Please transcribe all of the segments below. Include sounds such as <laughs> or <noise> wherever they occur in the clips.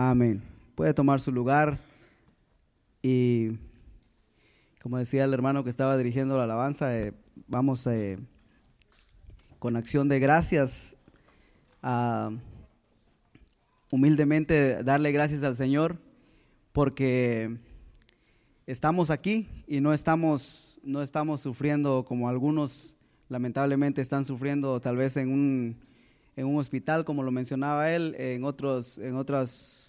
Amén. Puede tomar su lugar y, como decía el hermano que estaba dirigiendo la alabanza, eh, vamos eh, con acción de gracias a humildemente darle gracias al Señor porque estamos aquí y no estamos, no estamos sufriendo como algunos lamentablemente están sufriendo tal vez en un, en un hospital, como lo mencionaba él, en otros, en otras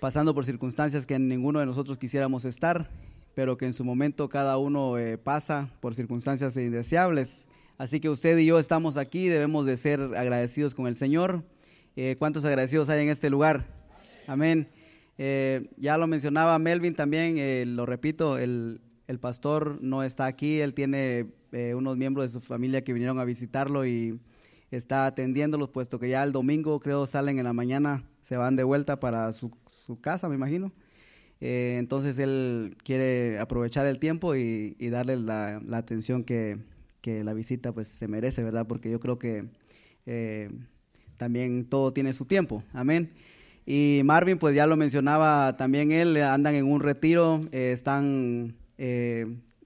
pasando por circunstancias que ninguno de nosotros quisiéramos estar, pero que en su momento cada uno eh, pasa por circunstancias indeseables. Así que usted y yo estamos aquí, debemos de ser agradecidos con el Señor. Eh, ¿Cuántos agradecidos hay en este lugar? Amén. Eh, ya lo mencionaba Melvin también, lo repito, el, el, pastor no está aquí, él tiene unos miembros de su familia que vinieron a visitarlo y está atendiéndolos, puesto que ya el domingo creo salen en la mañana se van de vuelta para su, casa, me imagino. Eh, entonces él quiere aprovechar el tiempo y, darle la, atención que, la visita pues se merece, ¿verdad? Porque yo creo que eh, también todo tiene su tiempo, amén. Y Marvin, pues ya lo mencionaba también él, andan en un retiro, eh, están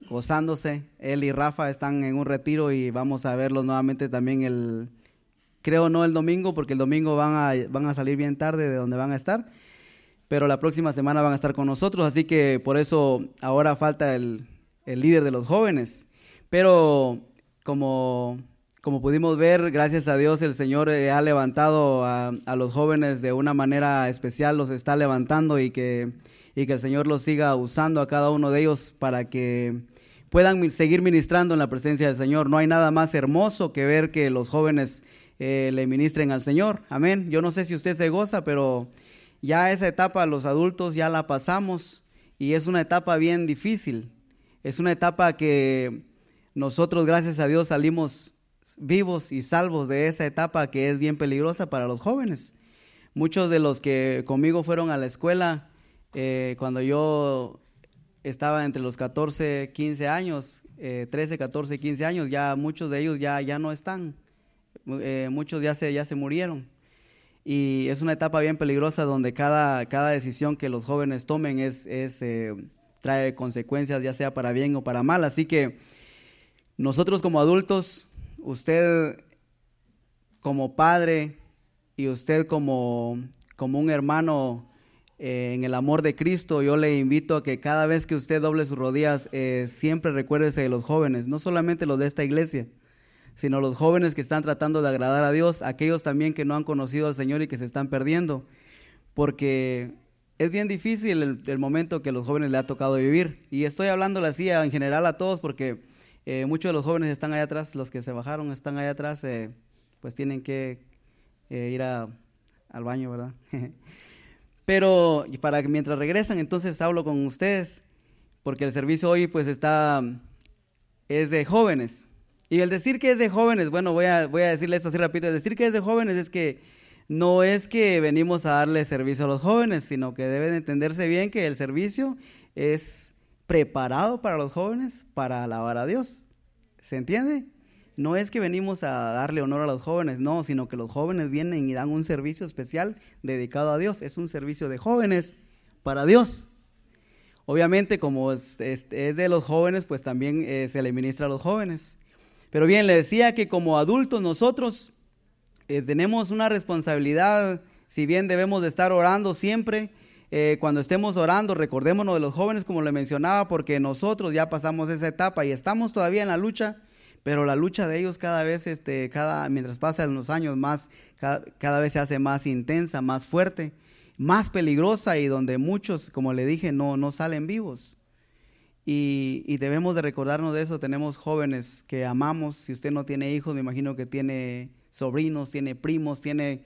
gozándose, él y Rafa están en un retiro y vamos a verlos nuevamente también el, Creo no el domingo, porque el domingo van a, van a salir bien tarde de donde van a estar, pero la próxima semana van a estar con nosotros, así que por eso ahora falta el, líder de los jóvenes. Pero como, como pudimos ver, gracias a Dios el Señor eh, ha levantado a, los jóvenes de una manera especial, los está levantando y que, y que el Señor los siga usando a cada uno de ellos para que puedan seguir ministrando en la presencia del Señor. No hay nada más hermoso que ver que los jóvenes eh, le ministren al Señor. Amén. Yo no sé si usted se goza, pero ya esa etapa los adultos ya la pasamos y es una etapa bien difícil. Es una etapa que nosotros, gracias a Dios, salimos vivos y salvos de esa etapa que es bien peligrosa para los jóvenes. Muchos de los que conmigo fueron a la escuela eh, cuando yo estaba entre los 14, 15 años, 13, 14, 15 años, ya muchos de ellos ya, ya no están. Eh, muchos ya se, ya se murieron. Y es una etapa bien peligrosa donde cada, cada decisión que los jóvenes tomen es, es eh, trae consecuencias, ya sea para bien o para mal. Así que nosotros como adultos, usted como padre y usted como, como un hermano eh, en el amor de Cristo, yo le invito a que cada vez que usted doble sus rodillas, siempre recuérdese de los jóvenes, no solamente los de esta iglesia, sino los jóvenes que están tratando de agradar a Dios, aquellos también que no han conocido al Señor y que se están perdiendo, porque es bien difícil el, momento que los jóvenes le ha tocado vivir. Y estoy hablando así en general a todos porque eh, muchos de los jóvenes están allá atrás, los que se bajaron están allá atrás, eh, pues tienen que eh, ir al baño, ¿verdad? <laughs> Pero para que mientras regresan, entonces hablo con ustedes, porque el servicio hoy pues está, es de jóvenes. Y el decir que es de jóvenes, bueno, voy a, voy a decirle eso así rápido, el decir que es de jóvenes es que no es que venimos a darle servicio a los jóvenes, sino que deben entenderse bien que el servicio es preparado para los jóvenes para alabar a Dios. ¿Se entiende? No es que venimos a darle honor a los jóvenes, no, sino que los jóvenes vienen y dan un servicio especial dedicado a Dios. Es un servicio de jóvenes para Dios. Obviamente, como es, de los jóvenes, pues también eh, se le ministra a los jóvenes. Pero bien, le decía que como adultos nosotros eh, tenemos una responsabilidad, si bien debemos de estar orando siempre, eh, cuando estemos orando, recordémonos de los jóvenes, como le mencionaba, porque nosotros ya pasamos esa etapa y estamos todavía en la lucha, pero la lucha de ellos cada vez, este, cada, mientras pasan los años, más, cada, cada vez se hace más intensa, más fuerte, más peligrosa y donde muchos, como le dije, no, no salen vivos. Y, debemos de recordarnos de eso. Tenemos jóvenes que amamos. Si usted no tiene hijos, me imagino que tiene sobrinos, tiene primos, tiene...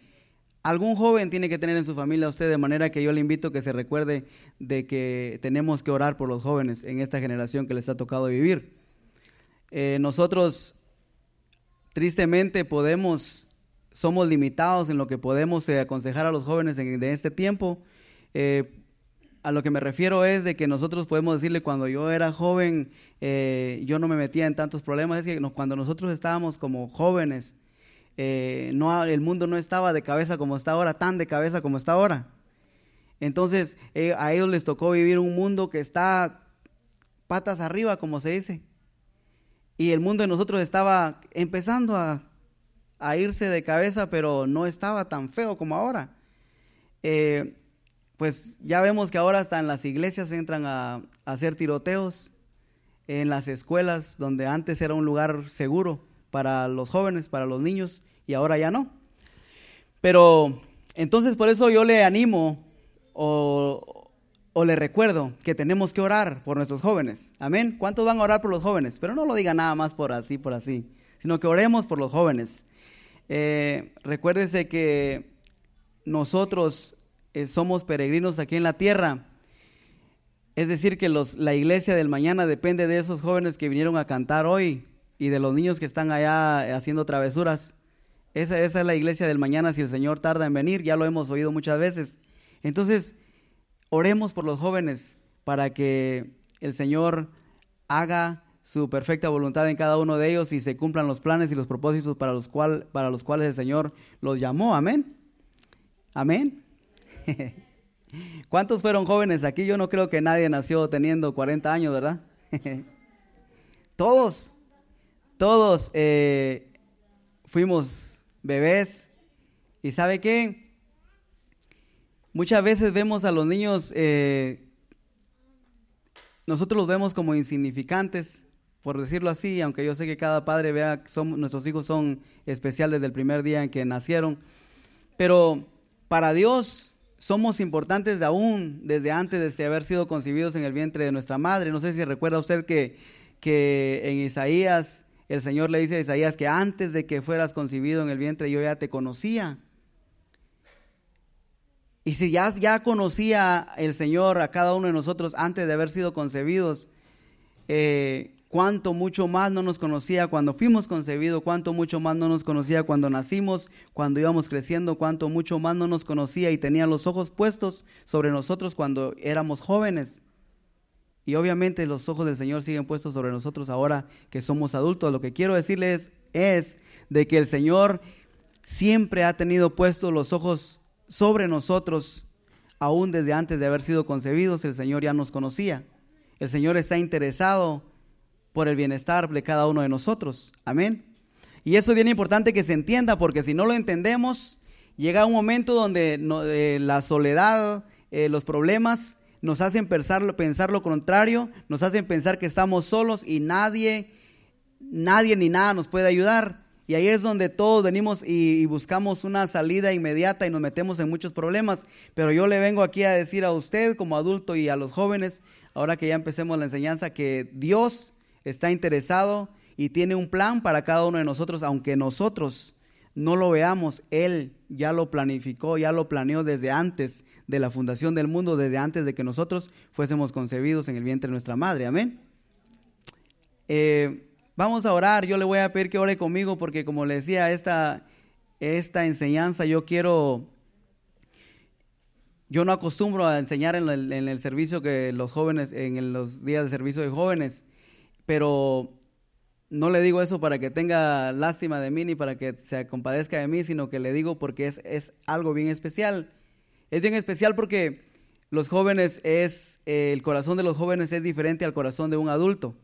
Algún joven tiene que tener en su familia a usted, de manera que yo le invito a que se recuerde de que tenemos que orar por los jóvenes en esta generación que les ha tocado vivir. Eh, nosotros, tristemente, podemos, somos limitados en lo que podemos eh, aconsejar a los jóvenes en, este tiempo. Eh, a lo que me refiero es de que nosotros podemos decirle cuando yo era joven, eh, yo no me metía en tantos problemas, es que cuando nosotros estábamos como jóvenes, eh, el mundo no estaba de cabeza como está ahora, tan de cabeza como está ahora. Entonces eh, a ellos les tocó vivir un mundo que está patas arriba, como se dice. Y el mundo de nosotros estaba empezando a, irse de cabeza, pero no estaba tan feo como ahora. Pues ya vemos que ahora hasta en las iglesias entran a, hacer tiroteos, en las escuelas donde antes era un lugar seguro para los jóvenes, para los niños, y ahora ya no. Pero entonces por eso yo le animo o, le recuerdo que tenemos que orar por nuestros jóvenes. Amén. ¿Cuántos van a orar por los jóvenes? Pero no lo diga nada más por así, por así, sino que oremos por los jóvenes. Eh, recuérdese que nosotros eh, somos peregrinos aquí en la tierra. Es decir, que los, la iglesia del mañana depende de esos jóvenes que vinieron a cantar hoy y de los niños que están allá haciendo travesuras. Esa, esa es la iglesia del mañana si el Señor tarda en venir, ya lo hemos oído muchas veces. Entonces, oremos por los jóvenes para que el Señor haga su perfecta voluntad en cada uno de ellos y se cumplan los planes y los propósitos para los, cual, para los cuales el Señor los llamó. Amén. Amén. <laughs> ¿Cuántos fueron jóvenes aquí? Yo no creo que nadie nació teniendo 40 años, ¿verdad? <laughs> todos, todos eh, fuimos bebés. ¿Y sabe qué? Muchas veces vemos a los niños, eh, nosotros los vemos como insignificantes, por decirlo así, aunque yo sé que cada padre vea que son, nuestros hijos son especiales desde el primer día en que nacieron, pero para Dios somos importantes de aún desde antes de haber sido concebidos en el vientre de nuestra madre. No sé si recuerda usted que, que en Isaías, el Señor le dice a Isaías que antes de que fueras concebido en el vientre yo ya te conocía. Y si ya, ya conocía el Señor a cada uno de nosotros antes de haber sido concebidos, eh, cuánto mucho más no nos conocía cuando fuimos concebidos, cuánto mucho más no nos conocía cuando nacimos, cuando íbamos creciendo, cuánto mucho más no nos conocía y tenía los ojos puestos sobre nosotros cuando éramos jóvenes. Y obviamente los ojos del Señor siguen puestos sobre nosotros ahora que somos adultos. Lo que quiero decirles es de que el Señor siempre ha tenido puestos los ojos sobre nosotros, aún desde antes de haber sido concebidos, el Señor ya nos conocía. El Señor está interesado por el bienestar de cada uno de nosotros. Amén. Y eso es bien importante que se entienda, porque si no lo entendemos, llega un momento donde eh, la soledad, eh, los problemas nos hacen pensar, pensar lo contrario, nos hacen pensar que estamos solos y nadie, nadie ni nada nos puede ayudar. Y ahí es donde todos venimos y, buscamos una salida inmediata y nos metemos en muchos problemas. Pero yo le vengo aquí a decir a usted como adulto y a los jóvenes, ahora que ya empecemos la enseñanza, que Dios está interesado y tiene un plan para cada uno de nosotros, aunque nosotros no lo veamos, Él ya lo planificó, ya lo planeó desde antes de la fundación del mundo, desde antes de que nosotros fuésemos concebidos en el vientre de nuestra madre. Amén. Eh, Vamos a orar, yo le voy a pedir que ore conmigo porque como le decía, esta, esta enseñanza yo quiero, yo no acostumbro a enseñar en el, en el servicio que los jóvenes, en los días de servicio de jóvenes, pero no le digo eso para que tenga lástima de mí ni para que se compadezca de mí, sino que le digo porque es, es algo bien especial. Es bien especial porque los jóvenes es, el corazón de los jóvenes es diferente al corazón de un adulto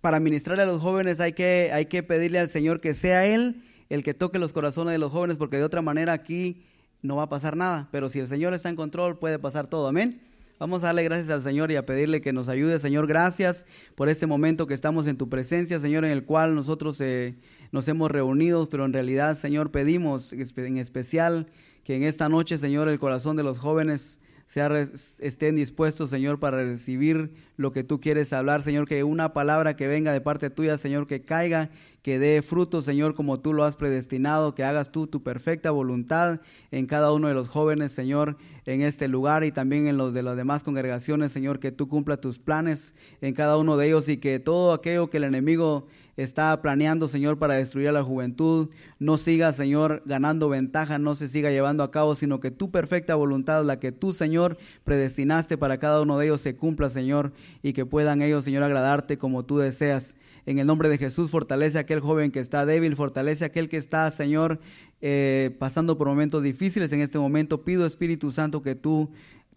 para ministrarle a los jóvenes hay que, hay que pedirle al Señor que sea Él el que toque los corazones de los jóvenes, porque de otra manera aquí no va a pasar nada. Pero si el Señor está en control, puede pasar todo. Amén. Vamos a darle gracias al Señor y a pedirle que nos ayude. Señor, gracias por este momento que estamos en tu presencia, Señor, en el cual nosotros eh, nos hemos reunido, pero en realidad, Señor, pedimos en especial que en esta noche, Señor, el corazón de los jóvenes estén dispuestos, Señor, para recibir lo que tú quieres hablar, Señor, que una palabra que venga de parte tuya, Señor, que caiga, que dé fruto, Señor, como tú lo has predestinado, que hagas tú tu perfecta voluntad en cada uno de los jóvenes, Señor, en este lugar y también en los de las demás congregaciones, Señor, que tú cumpla tus planes en cada uno de ellos y que todo aquello que el enemigo está planeando, Señor, para destruir a la juventud. No siga, Señor, ganando ventaja, no se siga llevando a cabo, sino que tu perfecta voluntad, la que tú, Señor, predestinaste para cada uno de ellos, se cumpla, Señor, y que puedan ellos, Señor, agradarte como tú deseas. En el nombre de Jesús, fortalece a aquel joven que está débil, fortalece a aquel que está, Señor, eh, pasando por momentos difíciles en este momento. Pido, Espíritu Santo, que tú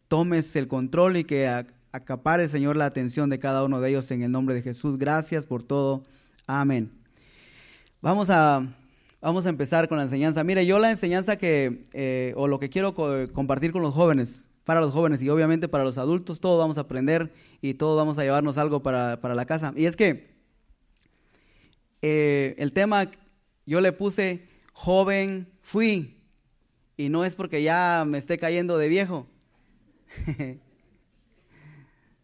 tomes el control y que acapare, Señor, la atención de cada uno de ellos en el nombre de Jesús. Gracias por todo. Amén. Vamos a, vamos a empezar con la enseñanza. Mire, yo la enseñanza que, eh, o lo que quiero compartir con los jóvenes, para los jóvenes y obviamente para los adultos, todos vamos a aprender y todos vamos a llevarnos algo para, la casa. Y es que eh, el tema, yo le puse joven fui, y no es porque ya me esté cayendo de viejo, <laughs>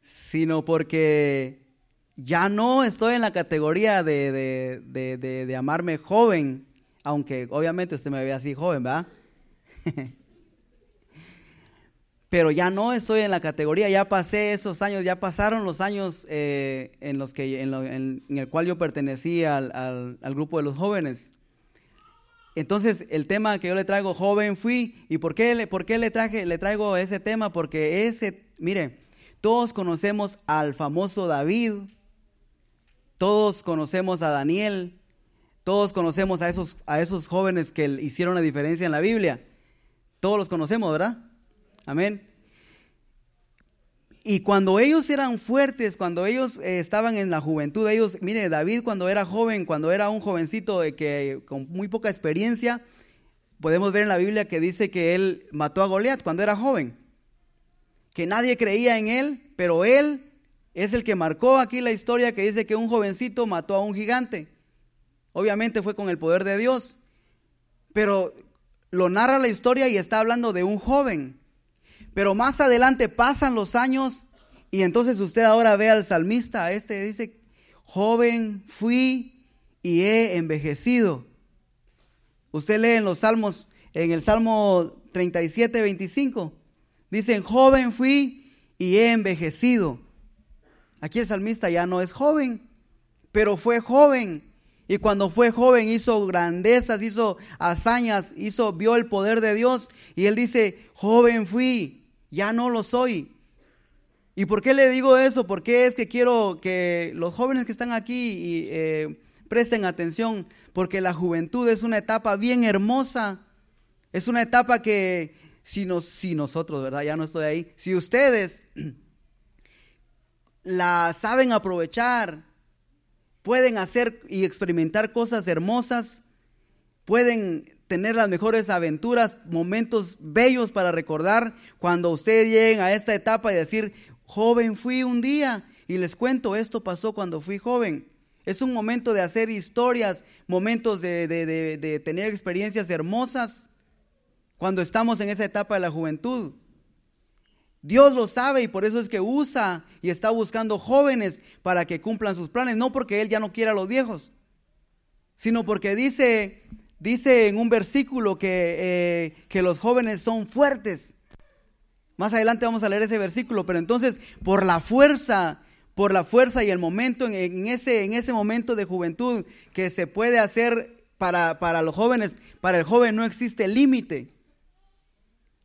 sino porque ya no estoy en la categoría de, de, de, amarme joven, aunque obviamente usted me ve así joven, ¿verdad? <laughs> Pero ya no estoy en la categoría, ya pasé esos años, ya pasaron los años eh, en los que en, el cual yo pertenecía al, al, grupo de los jóvenes. Entonces, el tema que yo le traigo, joven fui, ¿y por qué, por qué le, traje, le traigo ese tema? Porque ese, mire, todos conocemos al famoso David, todos conocemos a Daniel, todos conocemos a esos, a esos jóvenes que hicieron la diferencia en la Biblia. Todos los conocemos, ¿verdad? Amén. Y cuando ellos eran fuertes, cuando ellos eh, estaban en la juventud, ellos, mire, David cuando era joven, cuando era un jovencito de que con muy poca experiencia, podemos ver en la Biblia que dice que él mató a Goliat cuando era joven, que nadie creía en él, pero él es el que marcó aquí la historia que dice que un jovencito mató a un gigante. Obviamente fue con el poder de Dios, pero lo narra la historia y está hablando de un joven. Pero más adelante pasan los años y entonces usted ahora ve al salmista, este dice, joven fui y he envejecido. Usted lee en los salmos, en el Salmo 37, 25, dicen, joven fui y he envejecido. Aquí el salmista ya no es joven, pero fue joven. Y cuando fue joven hizo grandezas, hizo hazañas, hizo, vio el poder de Dios. Y él dice, joven fui, ya no lo soy. ¿Y por qué le digo eso? Porque es que quiero que los jóvenes que están aquí eh, presten atención, porque la juventud es una etapa bien hermosa. Es una etapa que si, si nosotros, ¿verdad? Ya no estoy ahí. Si ustedes <clears throat> la saben aprovechar, pueden hacer y experimentar cosas hermosas, pueden tener las mejores aventuras, momentos bellos para recordar cuando ustedes lleguen a esta etapa y decir, joven fui un día y les cuento, esto pasó cuando fui joven. Es un momento de hacer historias, momentos de, de tener experiencias hermosas cuando estamos en esa etapa de la juventud. Dios lo sabe y por eso es que usa y está buscando jóvenes para que cumplan sus planes, no porque Él ya no quiera a los viejos, sino porque dice, dice en un versículo que, eh, que los jóvenes son fuertes. Más adelante vamos a leer ese versículo, pero entonces por la fuerza, por la fuerza y el momento, en, ese, en ese momento de juventud que se puede hacer para, para los jóvenes, para el joven no existe límite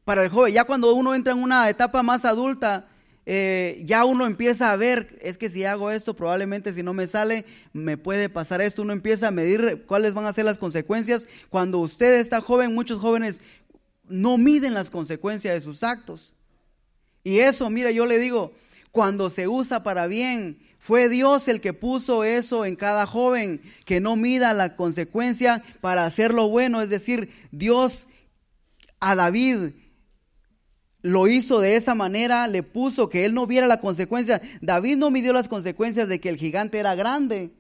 para el joven. Ya cuando uno entra en una etapa más adulta, eh, ya uno empieza a ver, es que si hago esto, probablemente si no me sale, me puede pasar esto. Uno empieza a medir cuáles van a ser las consecuencias. Cuando usted está joven, muchos jóvenes no miden las consecuencias de sus actos. Y eso, mira, yo le digo, cuando se usa para bien, fue Dios el que puso eso en cada joven, que no mida la consecuencia para hacer lo bueno. Es decir, Dios a David lo hizo de esa manera, le puso que él no viera la consecuencia. David no midió las consecuencias de que el gigante era grande.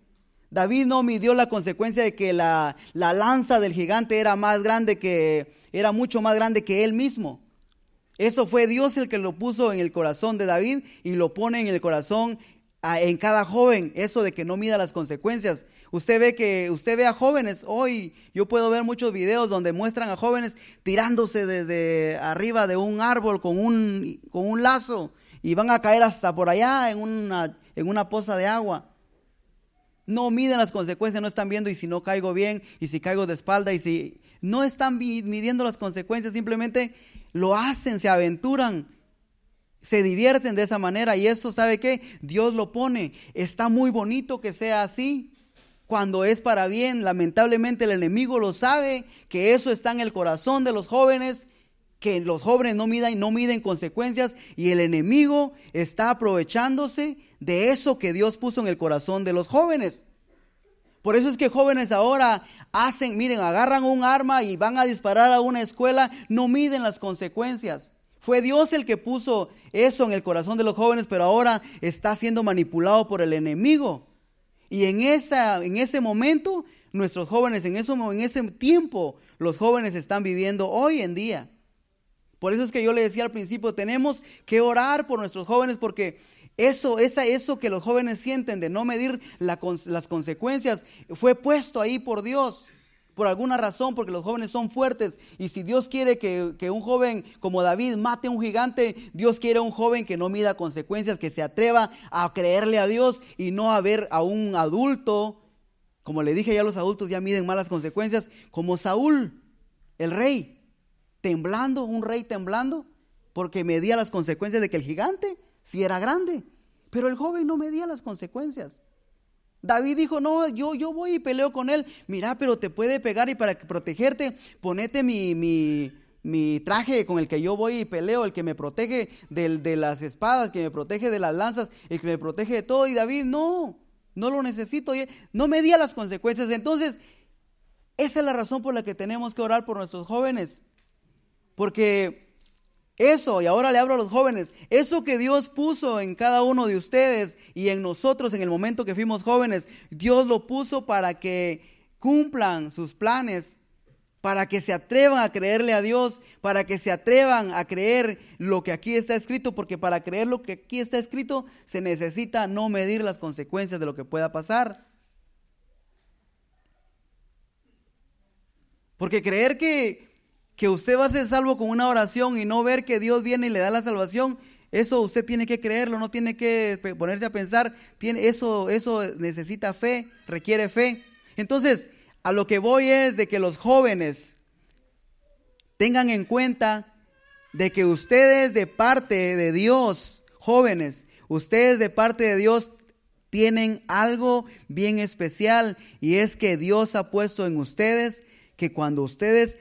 David no midió la consecuencia de que la, la, lanza del gigante era más grande que, era mucho más grande que él mismo. Eso fue Dios el que lo puso en el corazón de David y lo pone en el corazón en cada joven, eso de que no mida las consecuencias. Usted ve que usted ve a jóvenes hoy, yo puedo ver muchos videos donde muestran a jóvenes tirándose desde arriba de un árbol con un, con un lazo y van a caer hasta por allá en una, en una poza de agua. No miden las consecuencias, no están viendo y si no caigo bien y si caigo de espalda y si no están midiendo las consecuencias, simplemente lo hacen, se aventuran se divierten de esa manera y eso, ¿sabe qué? Dios lo pone. Está muy bonito que sea así, cuando es para bien. Lamentablemente el enemigo lo sabe, que eso está en el corazón de los jóvenes, que los jóvenes no miden, no miden consecuencias y el enemigo está aprovechándose de eso que Dios puso en el corazón de los jóvenes. Por eso es que jóvenes ahora hacen, miren, agarran un arma y van a disparar a una escuela, no miden las consecuencias. Fue Dios el que puso eso en el corazón de los jóvenes, pero ahora está siendo manipulado por el enemigo. Y en, esa, en ese momento, nuestros jóvenes, en, eso, en ese tiempo, los jóvenes están viviendo hoy en día. Por eso es que yo le decía al principio, tenemos que orar por nuestros jóvenes porque eso, esa, eso que los jóvenes sienten de no medir las consecuencias fue puesto ahí por Dios. Por alguna razón, porque los jóvenes son fuertes. Y si Dios quiere que, un joven como David mate a un gigante, Dios quiere un joven que no mida consecuencias, que se atreva a creerle a Dios y no a ver a un adulto. Como le dije ya, los adultos ya miden malas consecuencias, como Saúl, el rey, temblando, un rey temblando, porque medía las consecuencias de que el gigante si era grande. Pero el joven no medía las consecuencias. David dijo, no, yo, yo voy y peleo con él. Mira, pero te puede pegar y para protegerte, ponete mi, mi, mi traje con el que yo voy y peleo, el que me protege de, de las espadas, que me protege de las lanzas, el que me protege de todo. Y David, no, no lo necesito. No medía las consecuencias. Entonces, esa es la razón por la que tenemos que orar por nuestros jóvenes. Porque eso, y ahora le hablo a los jóvenes, eso que Dios puso en cada uno de ustedes y en nosotros en el momento que fuimos jóvenes, Dios lo puso para que cumplan sus planes, para que se atrevan a creerle a Dios, para que se atrevan a creer lo que aquí está escrito, porque para creer lo que aquí está escrito se necesita no medir las consecuencias de lo que pueda pasar. Porque creer que que usted va a ser salvo con una oración y no ver que Dios viene y le da la salvación, eso usted tiene que creerlo, no tiene que ponerse a pensar, tiene, eso, eso necesita fe, requiere fe. Entonces, a lo que voy es de que los jóvenes tengan en cuenta de que ustedes de parte de Dios, jóvenes, ustedes de parte de Dios tienen algo bien especial y es que Dios ha puesto en ustedes que cuando ustedes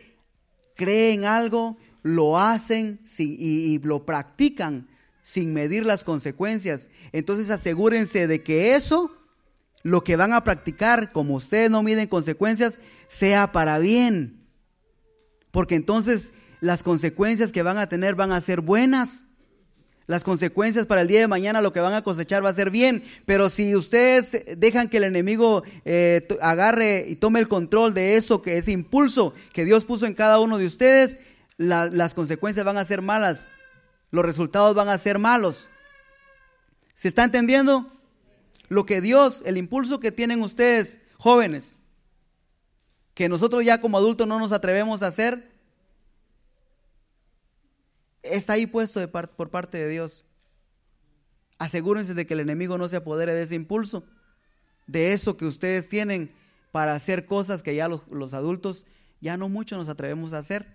creen algo, lo hacen y, lo practican sin medir las consecuencias. Entonces asegúrense de que eso, lo que van a practicar, como ustedes no miden consecuencias, sea para bien. Porque entonces las consecuencias que van a tener van a ser buenas. Las consecuencias para el día de mañana, lo que van a cosechar va a ser bien. Pero si ustedes dejan que el enemigo eh, agarre y tome el control de eso, que ese impulso que Dios puso en cada uno de ustedes, las consecuencias van a ser malas. Los resultados van a ser malos. ¿Se está entendiendo? Lo que Dios, el impulso que tienen ustedes, jóvenes, que nosotros ya como adultos no nos atrevemos a hacer, está ahí puesto por parte de Dios. Asegúrense de que el enemigo no se apodere de ese impulso, de eso que ustedes tienen para hacer cosas que ya los, adultos ya no mucho nos atrevemos a hacer.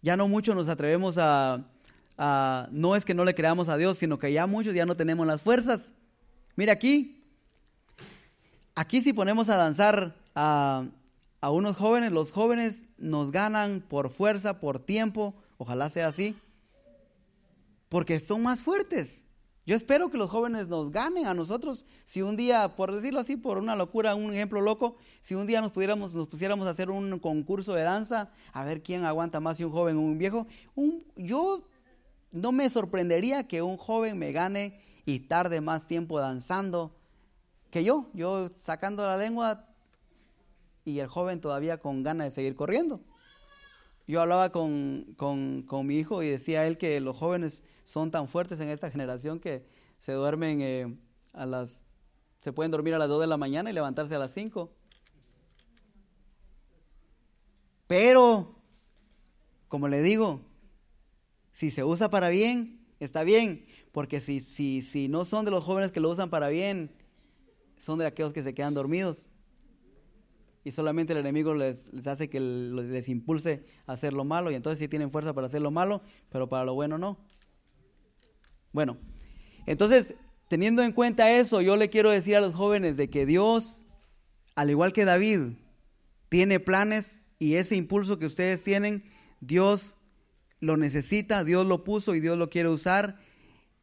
Ya no mucho nos atrevemos a, no es que no le creamos a Dios, sino que ya muchos ya no tenemos las fuerzas. Mira aquí, aquí si ponemos a danzar a, a unos jóvenes, los jóvenes nos ganan por fuerza, por tiempo, ojalá sea así, porque son más fuertes. Yo espero que los jóvenes nos ganen a nosotros. Si un día, por decirlo así, por una locura, un ejemplo loco, si un día nos pudiéramos, nos pusiéramos a hacer un concurso de danza, a ver quién aguanta más, si un joven o un viejo, un, yo no me sorprendería que un joven me gane y tarde más tiempo danzando que yo. Yo sacando la lengua y el joven todavía con ganas de seguir corriendo. Yo hablaba con, mi hijo y decía él que los jóvenes son tan fuertes en esta generación que se duermen eh, a las, se pueden dormir a las 2 de la mañana y levantarse a las 5. Pero, como le digo, si se usa para bien, está bien, porque si, si, si no son de los jóvenes que lo usan para bien, son de aquellos que se quedan dormidos y solamente el enemigo les, hace que les impulse a hacer lo malo y entonces sí tienen fuerza para hacer lo malo, pero para lo bueno no. Bueno, entonces teniendo en cuenta eso, yo le quiero decir a los jóvenes de que Dios, al igual que David, tiene planes y ese impulso que ustedes tienen, Dios lo necesita, Dios lo puso y Dios lo quiere usar.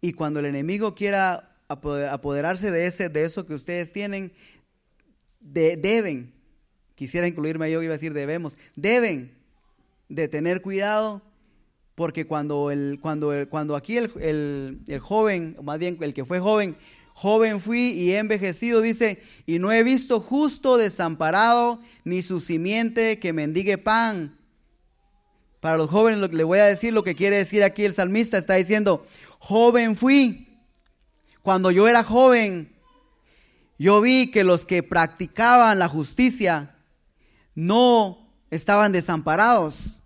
Y cuando el enemigo quiera apoderarse de, ese, de eso que ustedes tienen, deben, quisiera incluirme yo, iba a decir debemos, deben de tener cuidado porque cuando, el, cuando, cuando aquí el, el, joven, más bien el que fue joven, joven fui y he envejecido, dice, y no he visto justo desamparado, ni su simiente que mendigue pan. Para los jóvenes lo, le voy a decir lo que quiere decir aquí el salmista, está diciendo, joven fui. Cuando yo era joven, yo vi que los que practicaban la justicia no estaban desamparados.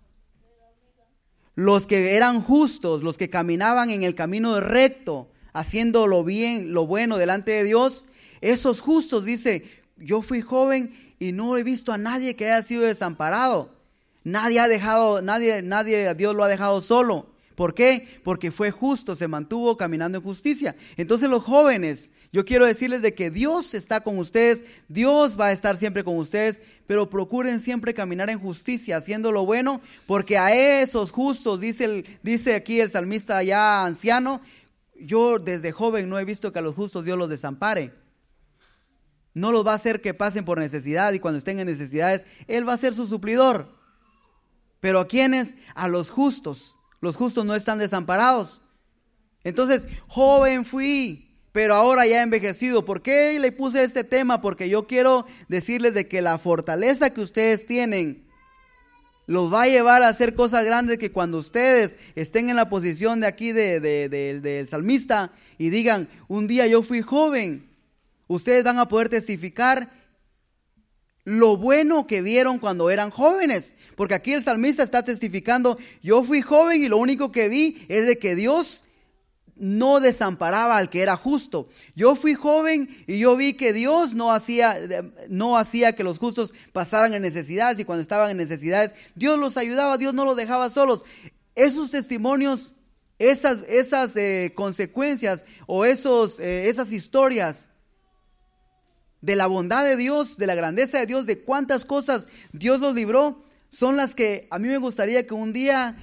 Los que eran justos, los que caminaban en el camino recto, haciendo lo bien, lo bueno delante de Dios, esos justos, dice, yo fui joven y no he visto a nadie que haya sido desamparado. Nadie ha dejado, nadie, nadie, Dios lo ha dejado solo. ¿Por qué? Porque fue justo, se mantuvo caminando en justicia. Entonces los jóvenes, yo quiero decirles de que Dios está con ustedes, Dios va a estar siempre con ustedes, pero procuren siempre caminar en justicia, haciendo lo bueno, porque a esos justos, dice, dice aquí el salmista ya anciano, yo desde joven no he visto que a los justos Dios los desampare. No los va a hacer que pasen por necesidad y cuando estén en necesidades, Él va a ser su suplidor. Pero a quienes? A los justos. Los justos no están desamparados. Entonces, joven fui, pero ahora ya envejecido. ¿Por qué le puse este tema? Porque yo quiero decirles de que la fortaleza que ustedes tienen los va a llevar a hacer cosas grandes que cuando ustedes estén en la posición de aquí del de, salmista y digan, un día yo fui joven, ustedes van a poder testificar lo bueno que vieron cuando eran jóvenes. Porque aquí el salmista está testificando, yo fui joven y lo único que vi es de que Dios no desamparaba al que era justo. Yo fui joven y yo vi que Dios no hacía, no hacía que los justos pasaran en necesidades y cuando estaban en necesidades, Dios los ayudaba, Dios no los dejaba solos. Esos testimonios, esas, esas eh, consecuencias o esos, eh, esas historias de la bondad de Dios, de la grandeza de Dios, de cuántas cosas Dios los libró, son las que a mí me gustaría que un día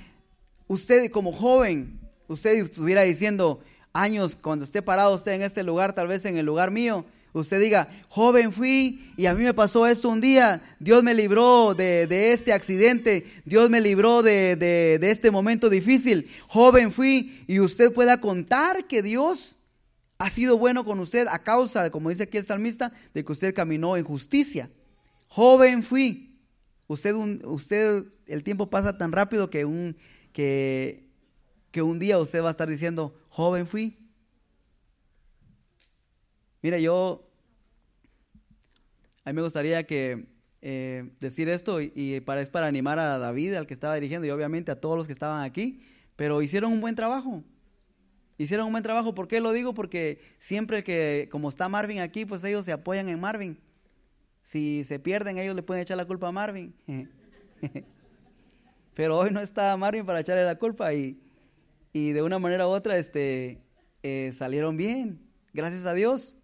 usted como joven, usted estuviera diciendo años, cuando esté parado usted en este lugar, tal vez en el lugar mío, usted diga, joven fui y a mí me pasó esto un día, Dios me libró de, este accidente, Dios me libró de, de este momento difícil, joven fui y usted pueda contar que Dios ha sido bueno con usted a causa, como dice aquí el salmista, de que usted caminó en justicia. Joven fui. Usted, usted, el tiempo pasa tan rápido que un, que, que un día usted va a estar diciendo, joven fui. Mira, yo, a mí me gustaría que eh, decir esto y, para, es para animar a David, al que estaba dirigiendo, y obviamente a todos los que estaban aquí, pero hicieron un buen trabajo. Hicieron un buen trabajo. ¿Por qué lo digo? Porque siempre que, como está Marvin aquí, pues ellos se apoyan en Marvin. Si se pierden, ellos le pueden echar la culpa a Marvin. <laughs> Pero hoy no está Marvin para echarle la culpa y, y de una manera u otra este, eh, salieron bien, gracias a Dios.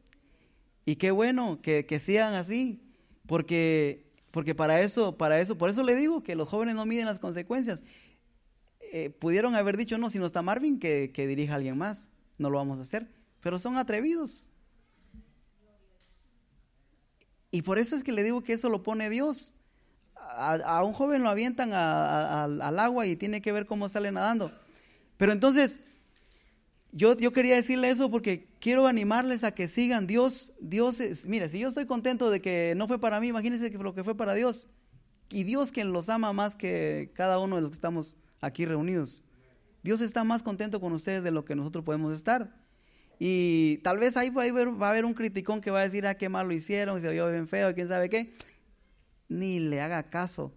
Y qué bueno que, que sigan así, porque, porque para eso, para eso, por eso le digo que los jóvenes no miden las consecuencias. Eh, pudieron haber dicho, no, si no está Marvin, que, dirija a alguien más, no lo vamos a hacer, pero son atrevidos. Y por eso es que le digo que eso lo pone Dios. A, un joven lo avientan al agua y tiene que ver cómo sale nadando. Pero entonces, yo, yo quería decirle eso porque quiero animarles a que sigan. Dios, Dios es, mire, si yo estoy contento de que no fue para mí, imagínense que lo que fue para Dios. Y Dios quien los ama más que cada uno de los que estamos aquí reunidos. Dios está más contento con ustedes de lo que nosotros podemos estar. Y tal vez ahí va a haber un criticón que va a decir, ah, qué mal lo hicieron, se oyó bien feo, quién sabe qué. Ni le haga caso.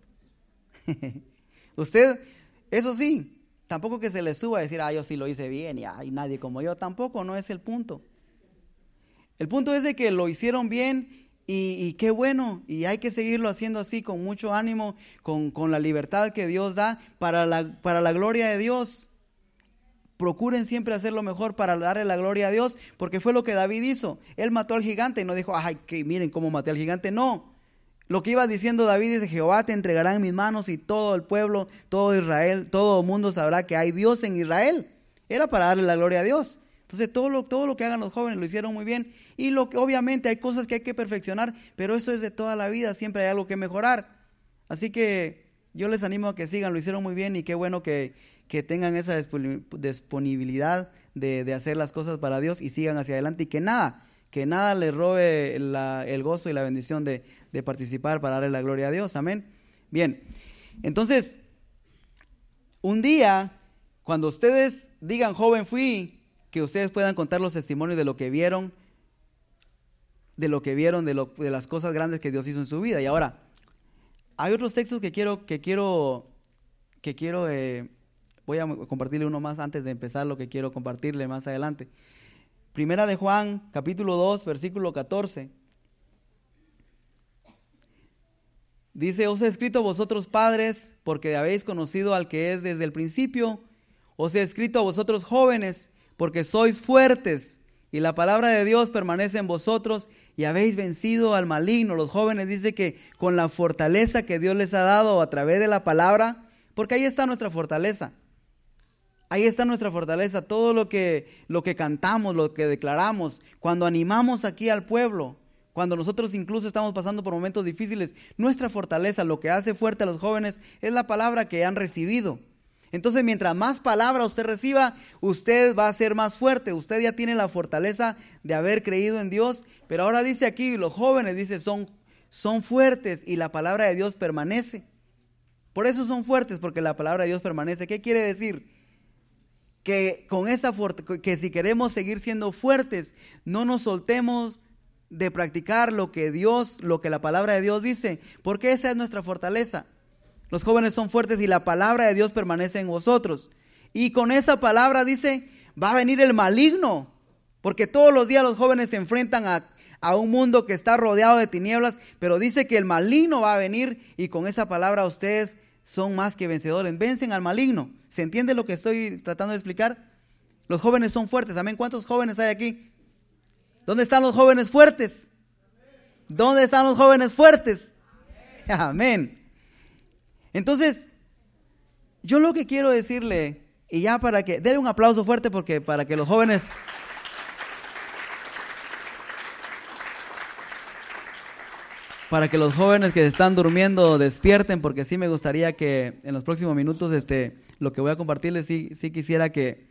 <laughs> Usted, eso sí, tampoco que se le suba a decir, ah, yo sí lo hice bien y hay nadie como yo. Tampoco, no es el punto. El punto es de que lo hicieron bien y, qué bueno, y hay que seguirlo haciendo así con mucho ánimo, con, la libertad que Dios da para la, para la gloria de Dios. procuren siempre hacer lo mejor para darle la gloria a Dios, porque fue lo que David hizo. Él mató al gigante y no dijo, ay, que miren cómo maté al gigante. No. Lo que iba diciendo David es, Jehová te entregará en mis manos y todo el pueblo, todo Israel, todo el mundo sabrá que hay Dios en Israel. Era para darle la gloria a Dios. Entonces todo lo, todo lo que hagan los jóvenes lo hicieron muy bien. Y lo que obviamente hay cosas que hay que perfeccionar, pero eso es de toda la vida, siempre hay algo que mejorar. Así que yo les animo a que sigan, lo hicieron muy bien y qué bueno que, que tengan esa disponibilidad de, de, hacer las cosas para Dios y sigan hacia adelante y que nada, que nada les robe el gozo y la bendición de, de participar para darle la gloria a Dios. Amén. Bien, entonces, un día, cuando ustedes digan, joven fui, que ustedes puedan contar los testimonios de lo que vieron, de lo que vieron, de, lo, de las cosas grandes que Dios hizo en su vida. Y ahora, hay otros textos que quiero, que quiero, que quiero, eh, voy a compartirle uno más antes de empezar lo que quiero compartirle más adelante. Primera de Juan, capítulo 2, versículo 14. Dice, os he escrito a vosotros padres, porque habéis conocido al que es desde el principio. Os he escrito a vosotros jóvenes, porque sois fuertes y la palabra de Dios permanece en vosotros y habéis vencido al maligno. Los jóvenes dice que con la fortaleza que Dios les ha dado a través de la palabra, porque ahí está nuestra fortaleza. Ahí está nuestra fortaleza, todo lo que lo que cantamos, lo que declaramos, cuando animamos aquí al pueblo, cuando nosotros incluso estamos pasando por momentos difíciles, nuestra fortaleza, lo que hace fuerte a los jóvenes es la palabra que han recibido. Entonces, mientras más palabra usted reciba, usted va a ser más fuerte. Usted ya tiene la fortaleza de haber creído en Dios. Pero ahora dice aquí, los jóvenes, dice, son, son fuertes y la palabra de Dios permanece. Por eso son fuertes, porque la palabra de Dios permanece. ¿Qué quiere decir? Que con esa que si queremos seguir siendo fuertes, no nos soltemos de practicar lo que Dios, lo que la palabra de Dios dice, porque esa es nuestra fortaleza. Los jóvenes son fuertes y la palabra de Dios permanece en vosotros. Y con esa palabra dice, va a venir el maligno, porque todos los días los jóvenes se enfrentan a, a un mundo que está rodeado de tinieblas, pero dice que el maligno va a venir y con esa palabra ustedes son más que vencedores, vencen al maligno. ¿Se entiende lo que estoy tratando de explicar? Los jóvenes son fuertes, amén. ¿Cuántos jóvenes hay aquí? ¿Dónde están los jóvenes fuertes? ¿Dónde están los jóvenes fuertes? <laughs> Amén. Entonces, yo lo que quiero decirle, y ya para que, denle un aplauso fuerte porque para que los jóvenes... Para que los jóvenes que están durmiendo despierten, porque sí me gustaría que en los próximos minutos este, lo que voy a compartirles, sí, sí quisiera que,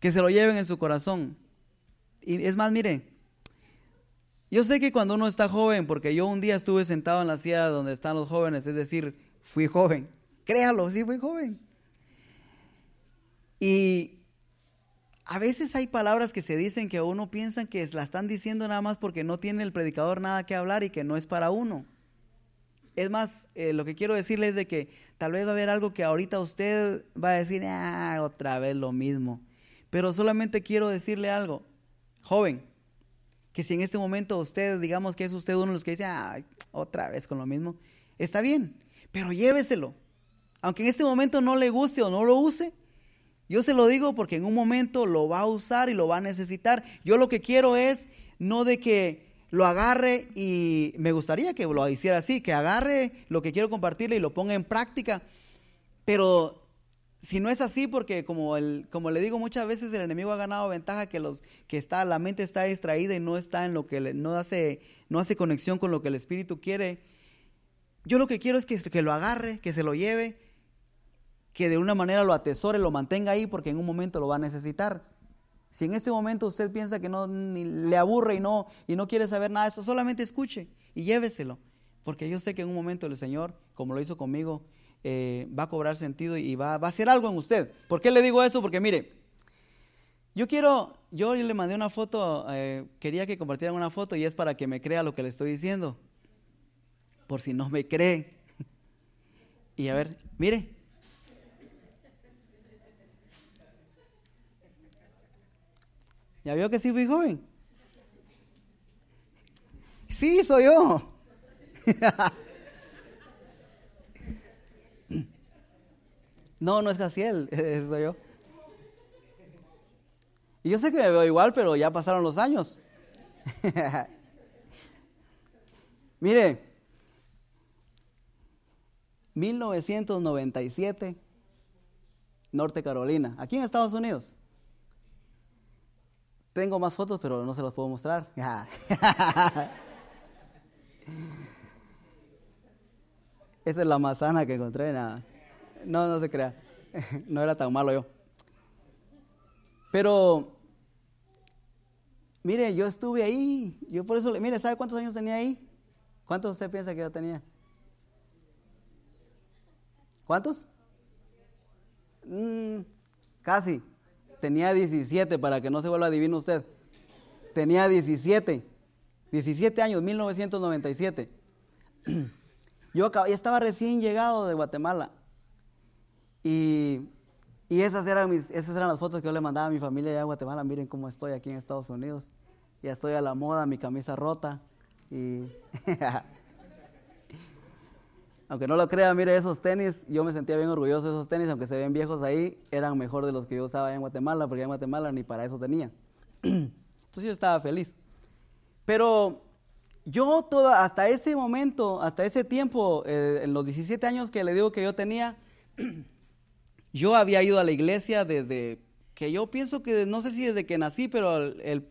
que se lo lleven en su corazón. Y es más, mire, yo sé que cuando uno está joven, porque yo un día estuve sentado en la silla donde están los jóvenes, es decir, fui joven. Créalo, sí fui joven. Y a veces hay palabras que se dicen que uno piensa que la están diciendo nada más porque no tiene el predicador nada que hablar y que no es para uno. Es más, eh, lo que quiero decirles es de que tal vez va a haber algo que ahorita usted va a decir, ah, otra vez lo mismo. Pero solamente quiero decirle algo, joven, que si en este momento usted, digamos que es usted uno de los que dice, otra vez con lo mismo, está bien, pero lléveselo. Aunque en este momento no le guste o no lo use, yo se lo digo porque en un momento lo va a usar y lo va a necesitar. Yo lo que quiero es no de que lo agarre y me gustaría que lo hiciera así, que agarre lo que quiero compartirle y lo ponga en práctica, pero si no es así, porque como, el, como le digo muchas veces, el enemigo ha ganado ventaja que, los, que está, la mente está distraída y no está en lo que no, hace, no hace conexión con lo que el Espíritu quiere. Yo lo que quiero es que, que lo agarre, que se lo lleve, que de una manera lo atesore, lo mantenga ahí, porque en un momento lo va a necesitar. Si en este momento usted piensa que no le aburre y no, y no quiere saber nada de eso, solamente escuche y lléveselo. Porque yo sé que en un momento el Señor, como lo hizo conmigo, eh, va a cobrar sentido y va, a hacer algo en usted. ¿Por qué le digo eso? Porque mire, yo quiero, yo le mandé una foto, eh, quería que compartieran una foto y es para que me crea lo que le estoy diciendo. Por si no me cree. Y a ver, mire. ¿Ya vio que sí fui joven? Sí, soy yo. <laughs> No, no es Jaciel, <laughs> soy yo. Y yo sé que me veo igual, pero ya pasaron los años. <laughs> Mire, 1997, Norte Carolina, aquí en Estados Unidos. Tengo más fotos, pero no se las puedo mostrar. <laughs> Esa es la manzana que encontré. No, no se crea. <laughs> No era tan malo yo. Pero, mire, yo estuve ahí. Yo por eso, mire, ¿sabe cuántos años tenía ahí? ¿Cuántos usted piensa que yo tenía? ¿Cuántos? Mm, casi. Tenía 17, para que no se vuelva adivino usted. Tenía 17. 17 años, 1997. <clears throat> Yo estaba recién llegado de Guatemala. Y, esas, eran mis, esas eran las fotos que yo le mandaba a mi familia allá en Guatemala. Miren cómo estoy aquí en Estados Unidos. Ya estoy a la moda, mi camisa rota. Y <laughs> aunque no lo crea, mire esos tenis, yo me sentía bien orgulloso de esos tenis, aunque se ven viejos ahí, eran mejor de los que yo usaba en Guatemala, porque en Guatemala ni para eso tenía. <clears throat> Entonces yo estaba feliz. Pero yo toda, hasta ese momento, hasta ese tiempo, eh, en los 17 años que le digo que yo tenía, <clears throat> yo había ido a la iglesia desde que yo pienso que, no sé si desde que nací, pero el,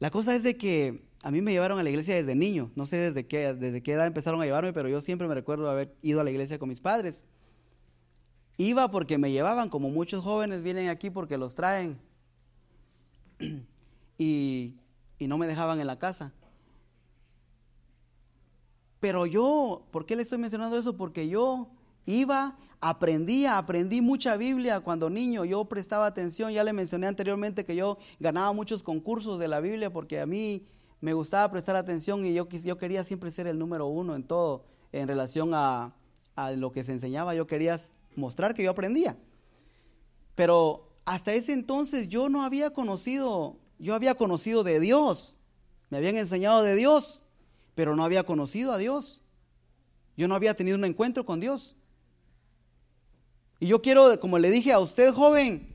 la cosa es de que a mí me llevaron a la iglesia desde niño. No sé desde qué, desde qué edad empezaron a llevarme, pero yo siempre me recuerdo haber ido a la iglesia con mis padres. Iba porque me llevaban, como muchos jóvenes vienen aquí porque los traen. <clears throat> y, y no me dejaban en la casa. Pero yo, ¿por qué le estoy mencionando eso? Porque yo iba, aprendía, aprendí mucha Biblia cuando niño, yo prestaba atención, ya le mencioné anteriormente que yo ganaba muchos concursos de la Biblia porque a mí me gustaba prestar atención y yo, yo quería siempre ser el número uno en todo en relación a, a lo que se enseñaba, yo quería mostrar que yo aprendía. Pero hasta ese entonces yo no había conocido, yo había conocido de Dios, me habían enseñado de Dios, pero no había conocido a Dios. Yo no había tenido un encuentro con Dios. Y yo quiero, como le dije a usted, joven,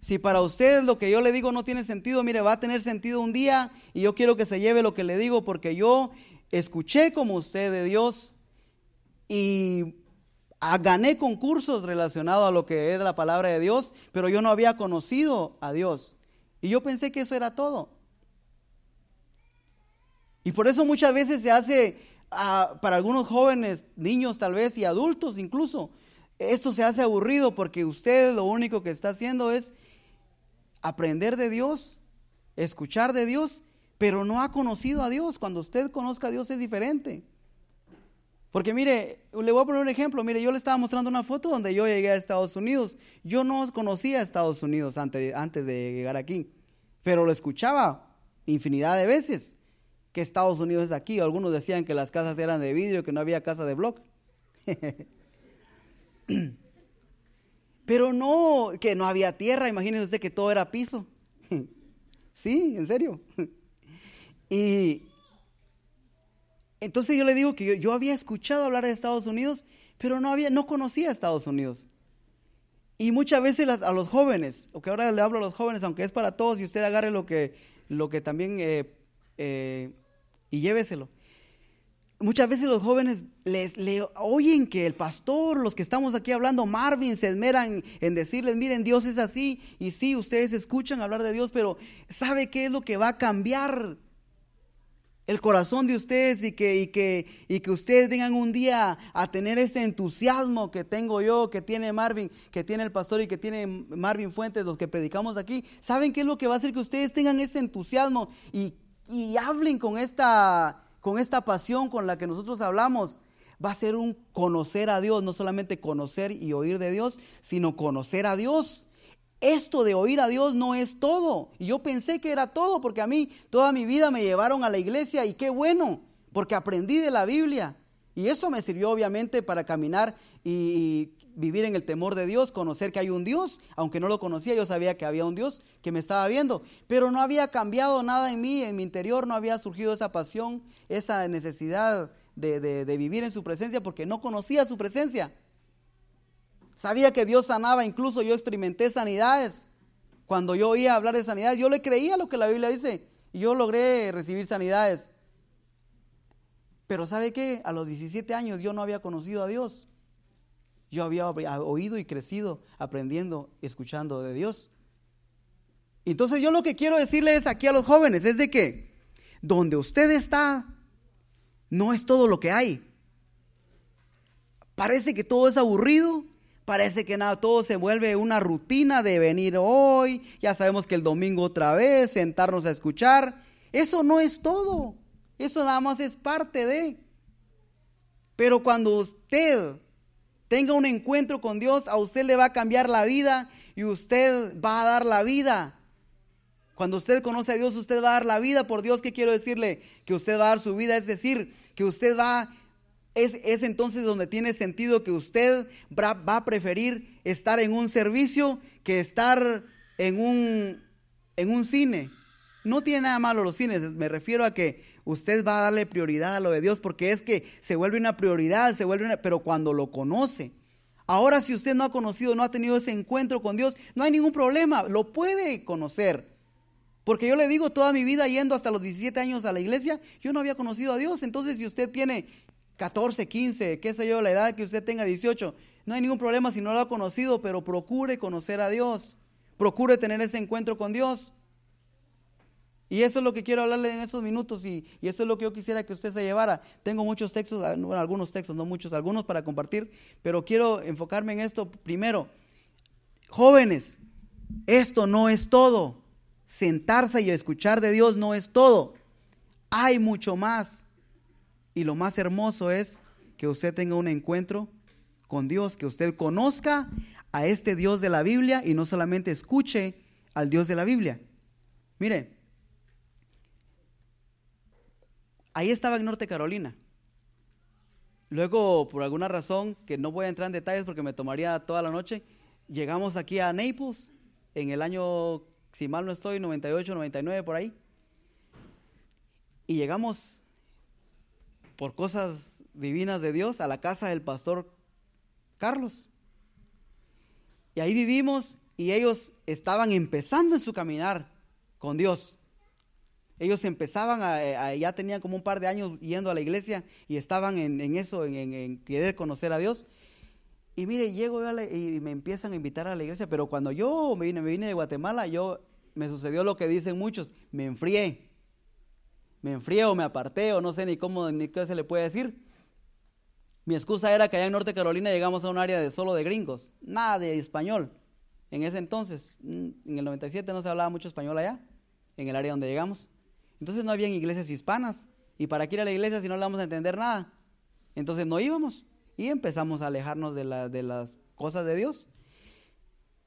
si para usted lo que yo le digo no tiene sentido, mire, va a tener sentido un día y yo quiero que se lleve lo que le digo porque yo escuché como usted de Dios y gané concursos relacionados a lo que era la palabra de Dios, pero yo no había conocido a Dios. Y yo pensé que eso era todo. Y por eso muchas veces se hace ah, para algunos jóvenes, niños tal vez y adultos incluso, esto se hace aburrido porque usted lo único que está haciendo es aprender de Dios, escuchar de Dios, pero no ha conocido a Dios. Cuando usted conozca a Dios es diferente. Porque mire, le voy a poner un ejemplo. Mire, yo le estaba mostrando una foto donde yo llegué a Estados Unidos. Yo no conocía a Estados Unidos antes, antes de llegar aquí, pero lo escuchaba infinidad de veces que Estados Unidos es aquí. Algunos decían que las casas eran de vidrio, que no había casa de block. <laughs> <clears throat> Pero no, que no había tierra, imagínese usted que todo era piso. <laughs> sí, en serio. <laughs> y entonces yo le digo que yo, había escuchado hablar de Estados Unidos, pero no, había, no conocía Estados Unidos. Y muchas veces a los jóvenes, o que ahora le hablo a los jóvenes, aunque es para todos, y usted agarre lo que, lo que también, eh, eh, y lléveselo muchas veces los jóvenes les le oyen que el pastor, los que estamos aquí hablando, Marvin, se esmeran en decirles, miren, Dios es así. Y sí, ustedes escuchan hablar de Dios, pero ¿sabe qué es lo que va a cambiar? el corazón de ustedes y que, y, que, y que ustedes vengan un día a tener ese entusiasmo que tengo yo, que tiene Marvin, que tiene el pastor y que tiene Marvin Fuentes, los que predicamos aquí. ¿Saben qué es lo que va a hacer que ustedes tengan ese entusiasmo y, y hablen con esta con esta pasión con la que nosotros hablamos, va a ser un conocer a Dios, no solamente conocer y oír de Dios, sino conocer a Dios. Esto de oír a Dios no es todo. Y yo pensé que era todo, porque a mí toda mi vida me llevaron a la iglesia y qué bueno, porque aprendí de la Biblia. Y eso me sirvió obviamente para caminar y, vivir en el temor de Dios, conocer que hay un Dios, aunque no lo conocía, yo sabía que había un Dios que me estaba viendo, pero no había cambiado nada en mí, en mi interior no había surgido esa pasión, esa necesidad de, de vivir en su presencia, porque no conocía su presencia. Sabía que Dios sanaba, incluso yo experimenté sanidades Cuando yo oía hablar de sanidad, yo le creía lo que la Biblia dice y yo logré recibir sanidades. Pero ¿sabe qué? A los 17 años yo no había conocido a Dios. Yo había oído y crecido aprendiendo, escuchando de Dios. Entonces yo lo que quiero decirles aquí a los jóvenes es de que donde usted está no es todo lo que hay. Parece que todo es aburrido, parece que nada, todo se vuelve una rutina de venir hoy, ya sabemos que el domingo otra vez, sentarnos a escuchar. Eso no es todo, eso nada más es parte de. Pero cuando usted tenga un encuentro con Dios, a usted le va a cambiar la vida y usted va a dar la vida. Cuando usted conoce a Dios, usted va a dar la vida por Dios. ¿Qué quiero decirle? Que usted va a dar su vida, es decir, que usted va es, entonces donde tiene sentido que usted va, a preferir estar en un servicio que estar en un, en un cine. No tiene nada malo los cines, me refiero a que usted va a darle prioridad a lo de Dios porque es que se vuelve una prioridad, se vuelve una, pero cuando lo conoce. Ahora si usted no ha conocido, no ha tenido ese encuentro con Dios, no hay ningún problema, lo puede conocer. Porque yo le digo toda mi vida yendo hasta los 17 años a la iglesia, yo no había conocido a Dios. Entonces si usted tiene 14, 15, qué sé yo, la edad que usted tenga 18, no hay ningún problema si no lo ha conocido, pero procure conocer a Dios, procure tener ese encuentro con Dios. Y eso es lo que quiero hablarle en estos minutos y, eso es lo que yo quisiera que usted se llevara. Tengo muchos textos, ah, algunos textos, no muchos, algunos para compartir, pero quiero enfocarme en esto primero. Jóvenes, esto no es todo. Sentarse y escuchar de Dios no es todo. Hay mucho más. Y lo más hermoso es que usted tenga un encuentro con Dios, que usted conozca a este Dios de la Biblia y no solamente escuche al Dios de la Biblia. Mire, ahí estaba en Norte Carolina. Luego, por alguna razón, que no voy a entrar en detalles porque me tomaría toda la noche, llegamos aquí a Naples en el año, si mal no estoy, 98, 99, por ahí. Y llegamos por cosas divinas de Dios a la casa del pastor Carlos. Y ahí vivimos y ellos estaban empezando en su caminar con Dios. Ellos empezaban, a, ya tenían como un par de años yendo a la iglesia y estaban en, eso, en, querer conocer a Dios. Y mire, llego y me empiezan a invitar a la iglesia, pero cuando yo me vine, vine de Guatemala, yo me sucedió lo que dicen muchos, me enfrié me enfrié o me aparté o no sé ni cómo ni qué se le puede decir. Mi excusa era que allá en Norte Carolina llegamos a un área de solo de gringos, nada de español. En ese entonces, mm, en el 97 no se hablaba mucho español allá, en el área donde llegamos. Entonces no habían iglesias hispanas. ¿Y para qué ir a la iglesia si no le vamos a entender nada? Entonces no íbamos y empezamos a alejarnos de, de las cosas de Dios.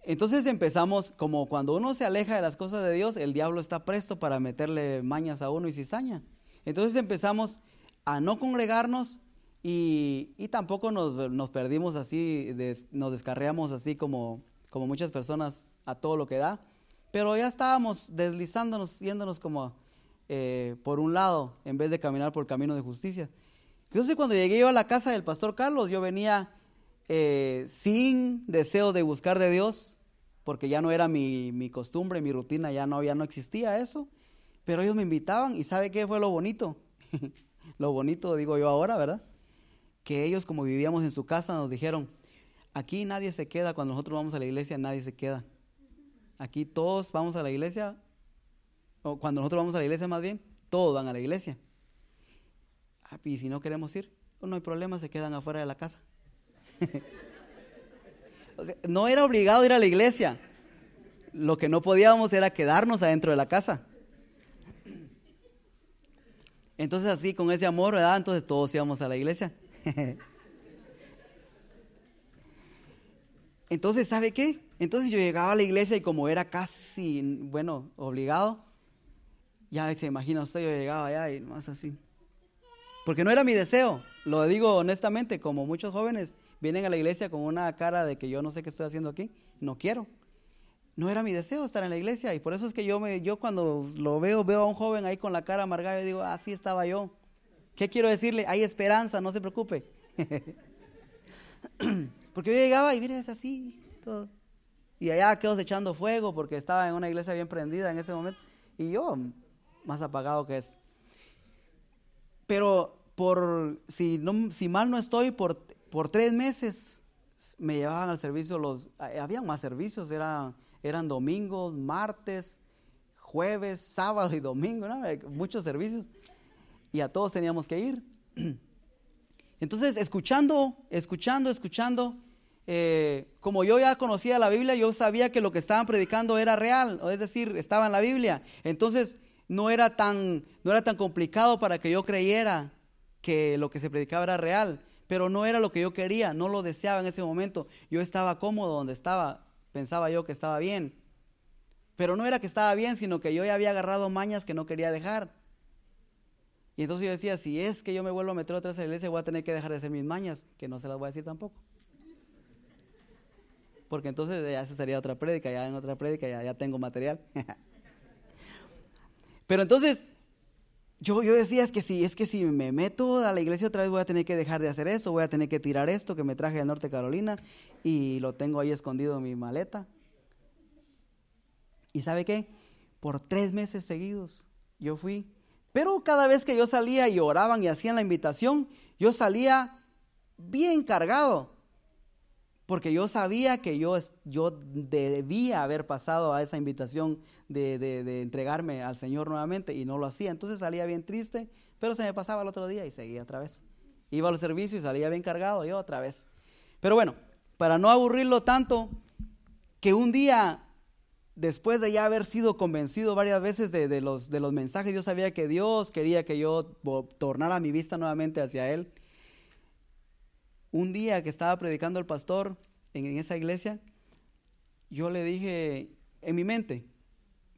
Entonces empezamos, como cuando uno se aleja de las cosas de Dios, el diablo está presto para meterle mañas a uno y cizaña. Entonces empezamos a no congregarnos y, tampoco nos, perdimos así, nos descarreamos así como, como muchas personas a todo lo que da, pero ya estábamos deslizándonos, yéndonos como eh, por un lado en vez de caminar por camino de justicia. Entonces cuando llegué yo a la casa del pastor Carlos, yo venía eh, sin deseo de buscar de Dios, porque ya no era mi, costumbre, mi rutina, ya no, ya no existía eso. Pero ellos me invitaban y ¿sabe qué fue lo bonito? <laughs> lo bonito digo yo ahora, ¿verdad? Que ellos como vivíamos en su casa nos dijeron, aquí nadie se queda, cuando nosotros vamos a la iglesia nadie se queda. Aquí todos vamos a la iglesia, o cuando nosotros vamos a la iglesia más bien, todos van a la iglesia. Ah, y si no queremos ir, pues no hay problema, se quedan afuera de la casa. <laughs> no era obligado ir a la iglesia. Lo que no podíamos era quedarnos adentro de la casa. Entonces así, con ese amor, ¿verdad? Entonces todos íbamos a la iglesia. Entonces, ¿sabe qué? Entonces yo llegaba a la iglesia y como era casi, bueno, obligado, ya se imagina usted, yo llegaba allá y más así. Porque no era mi deseo, lo digo honestamente, como muchos jóvenes vienen a la iglesia con una cara de que yo no sé qué estoy haciendo aquí, no quiero. No era mi deseo estar en la iglesia y por eso es que yo, me, yo cuando lo veo, veo a un joven ahí con la cara amargada y digo, así estaba yo. ¿Qué quiero decirle? Hay esperanza, no se preocupe. <clears throat> Porque yo llegaba y mire, es así, y allá quedó echando fuego porque estaba en una iglesia bien prendida en ese momento. Y yo, más apagado que es. Pero por, si, no, si mal no estoy, por, por tres meses me llevaban al servicio los, había más servicios, eran, eran domingos, martes, jueves, <laughs> sábado y domingo, muchos servicios. Y a todos teníamos que ir. <clears throat> Entonces, escuchando, escuchando, escuchando, eh, como yo ya conocía la Biblia, yo sabía que lo que estaban predicando era real, es decir, estaba en la Biblia. Entonces, no era tan, no era tan complicado para que yo creyera que lo que se predicaba era real, pero no era lo que yo quería, no lo deseaba en ese momento. Yo estaba cómodo donde estaba, pensaba yo que estaba bien. Pero no era que estaba bien, sino que yo ya había agarrado mañas que no quería dejar. Y entonces yo decía, si es que yo me vuelvo a meter otra vez a la iglesia, voy a tener que dejar de hacer mis mañas, que no se las voy a decir tampoco. Porque entonces ya se sería otra prédica, ya en otra prédica ya, ya tengo material. <laughs> Pero entonces, yo, yo decía, es que, si, es que si me meto a la iglesia otra vez voy a tener que dejar de hacer esto, voy a tener que tirar esto que me traje de Norte Carolina y lo tengo ahí escondido en mi maleta. ¿Y sabe qué? Por tres meses seguidos yo fui. Pero cada vez que yo salía y oraban y hacían la invitación, yo salía bien cargado porque yo sabía que yo, yo debía haber pasado a esa invitación de, de, entregarme al Señor nuevamente y no lo hacía. Entonces salía bien triste, pero se me pasaba el otro día y seguía otra vez. Iba al servicio y salía bien cargado, yo otra vez. Pero bueno, para no aburrirlo tanto, que un día, después de ya haber sido convencido varias veces de, de los, de los mensajes, yo sabía que Dios quería que yo tornara mi vista nuevamente hacia Él un día que estaba predicando el pastor en, esa iglesia, yo le dije en mi mente,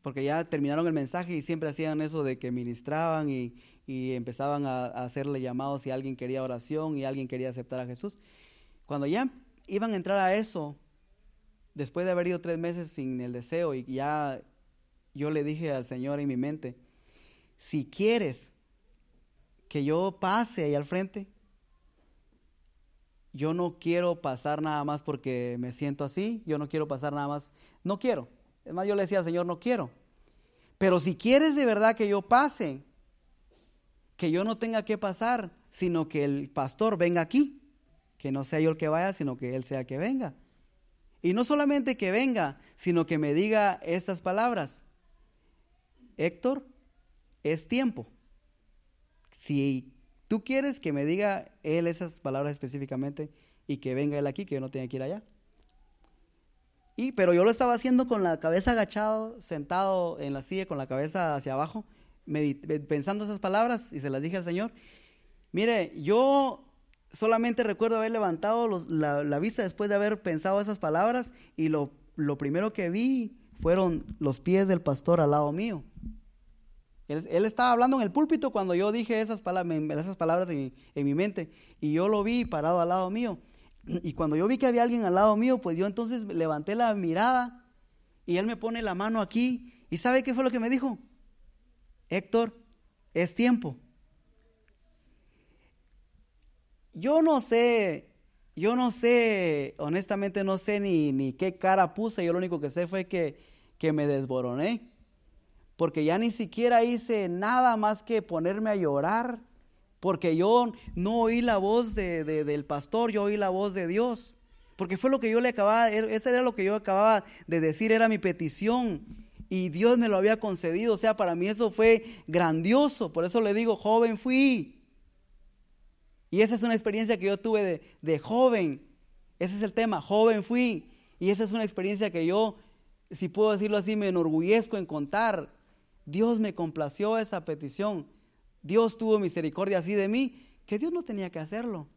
porque ya terminaron el mensaje y siempre hacían eso de que ministraban y, empezaban a, hacerle llamados si alguien quería oración y alguien quería aceptar a Jesús. Cuando ya iban a entrar a eso, después de haber ido tres meses sin el deseo y ya yo le dije al Señor en mi mente, si quieres que yo pase ahí al frente, yo no quiero pasar nada más porque me siento así, yo no quiero pasar nada más, no quiero. Es más, yo le decía al Señor, no quiero. Pero si quieres de verdad que yo pase, que yo no tenga que pasar, sino que el pastor venga aquí, que no sea yo el que vaya, sino que él sea el que venga. Y no solamente que venga, sino que me diga estas palabras. Héctor, es tiempo. Si Tú quieres que me diga él esas palabras específicamente y que venga él aquí, que yo no tenga que ir allá. Y, pero yo lo estaba haciendo con la cabeza agachado, sentado en la silla, con la cabeza hacia abajo, pensando esas palabras y se las dije al Señor. Mire, yo solamente recuerdo haber levantado la, vista después de haber pensado esas palabras y lo, lo primero que vi fueron los pies del pastor al lado mío. Él, estaba hablando en el púlpito cuando yo dije esas, palabras, en, mi mente y yo lo vi parado al lado mío. Y cuando yo vi que había alguien al lado mío, pues yo entonces levanté la mirada y él me pone la mano aquí. ¿Y sabe qué fue lo que me dijo? Héctor, es tiempo. Yo no sé, yo no sé, honestamente no sé ni, qué cara puse, yo lo único que sé fue que me desboroné porque ya ni siquiera hice nada más que ponerme a llorar, porque yo no oí la voz de, del pastor, yo oí la voz de Dios, porque fue lo que yo le acababa, eso era lo que yo acababa de decir, era mi petición, y Dios me lo había concedido, o sea, para mí eso fue grandioso, por eso le digo, joven fui, y esa es una experiencia que yo tuve de, de joven, ese es el tema, joven fui, y esa es una experiencia que yo, si puedo decirlo así, me enorgullezco en contar, Dios me complació esa petición. Dios tuvo misericordia así de mí, que Dios no tenía que hacerlo.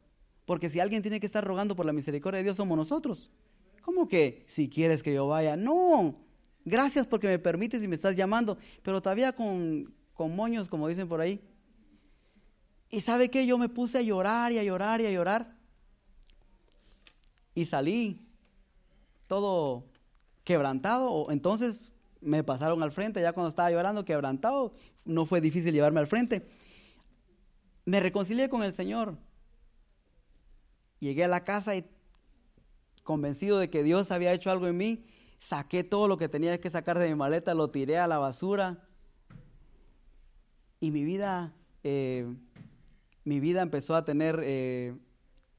Porque si alguien tiene que estar rogando por la misericordia de Dios, somos nosotros. ¿Cómo que si quieres que yo vaya? No. Gracias porque me permites y me estás llamando. Pero todavía con, con moños, como dicen por ahí. Y sabe que yo me puse a llorar y a llorar y a llorar. Y salí todo quebrantado. Entonces me pasaron al frente, ya cuando estaba llorando, quebrantado, no fue difícil llevarme al frente. Me reconcilié con el Señor. Llegué a la casa y convencido de que Dios había hecho algo en mí, saqué todo lo que tenía que sacar de mi maleta, lo tiré a la basura. Y mi vida, eh, mi vida empezó a tener, eh,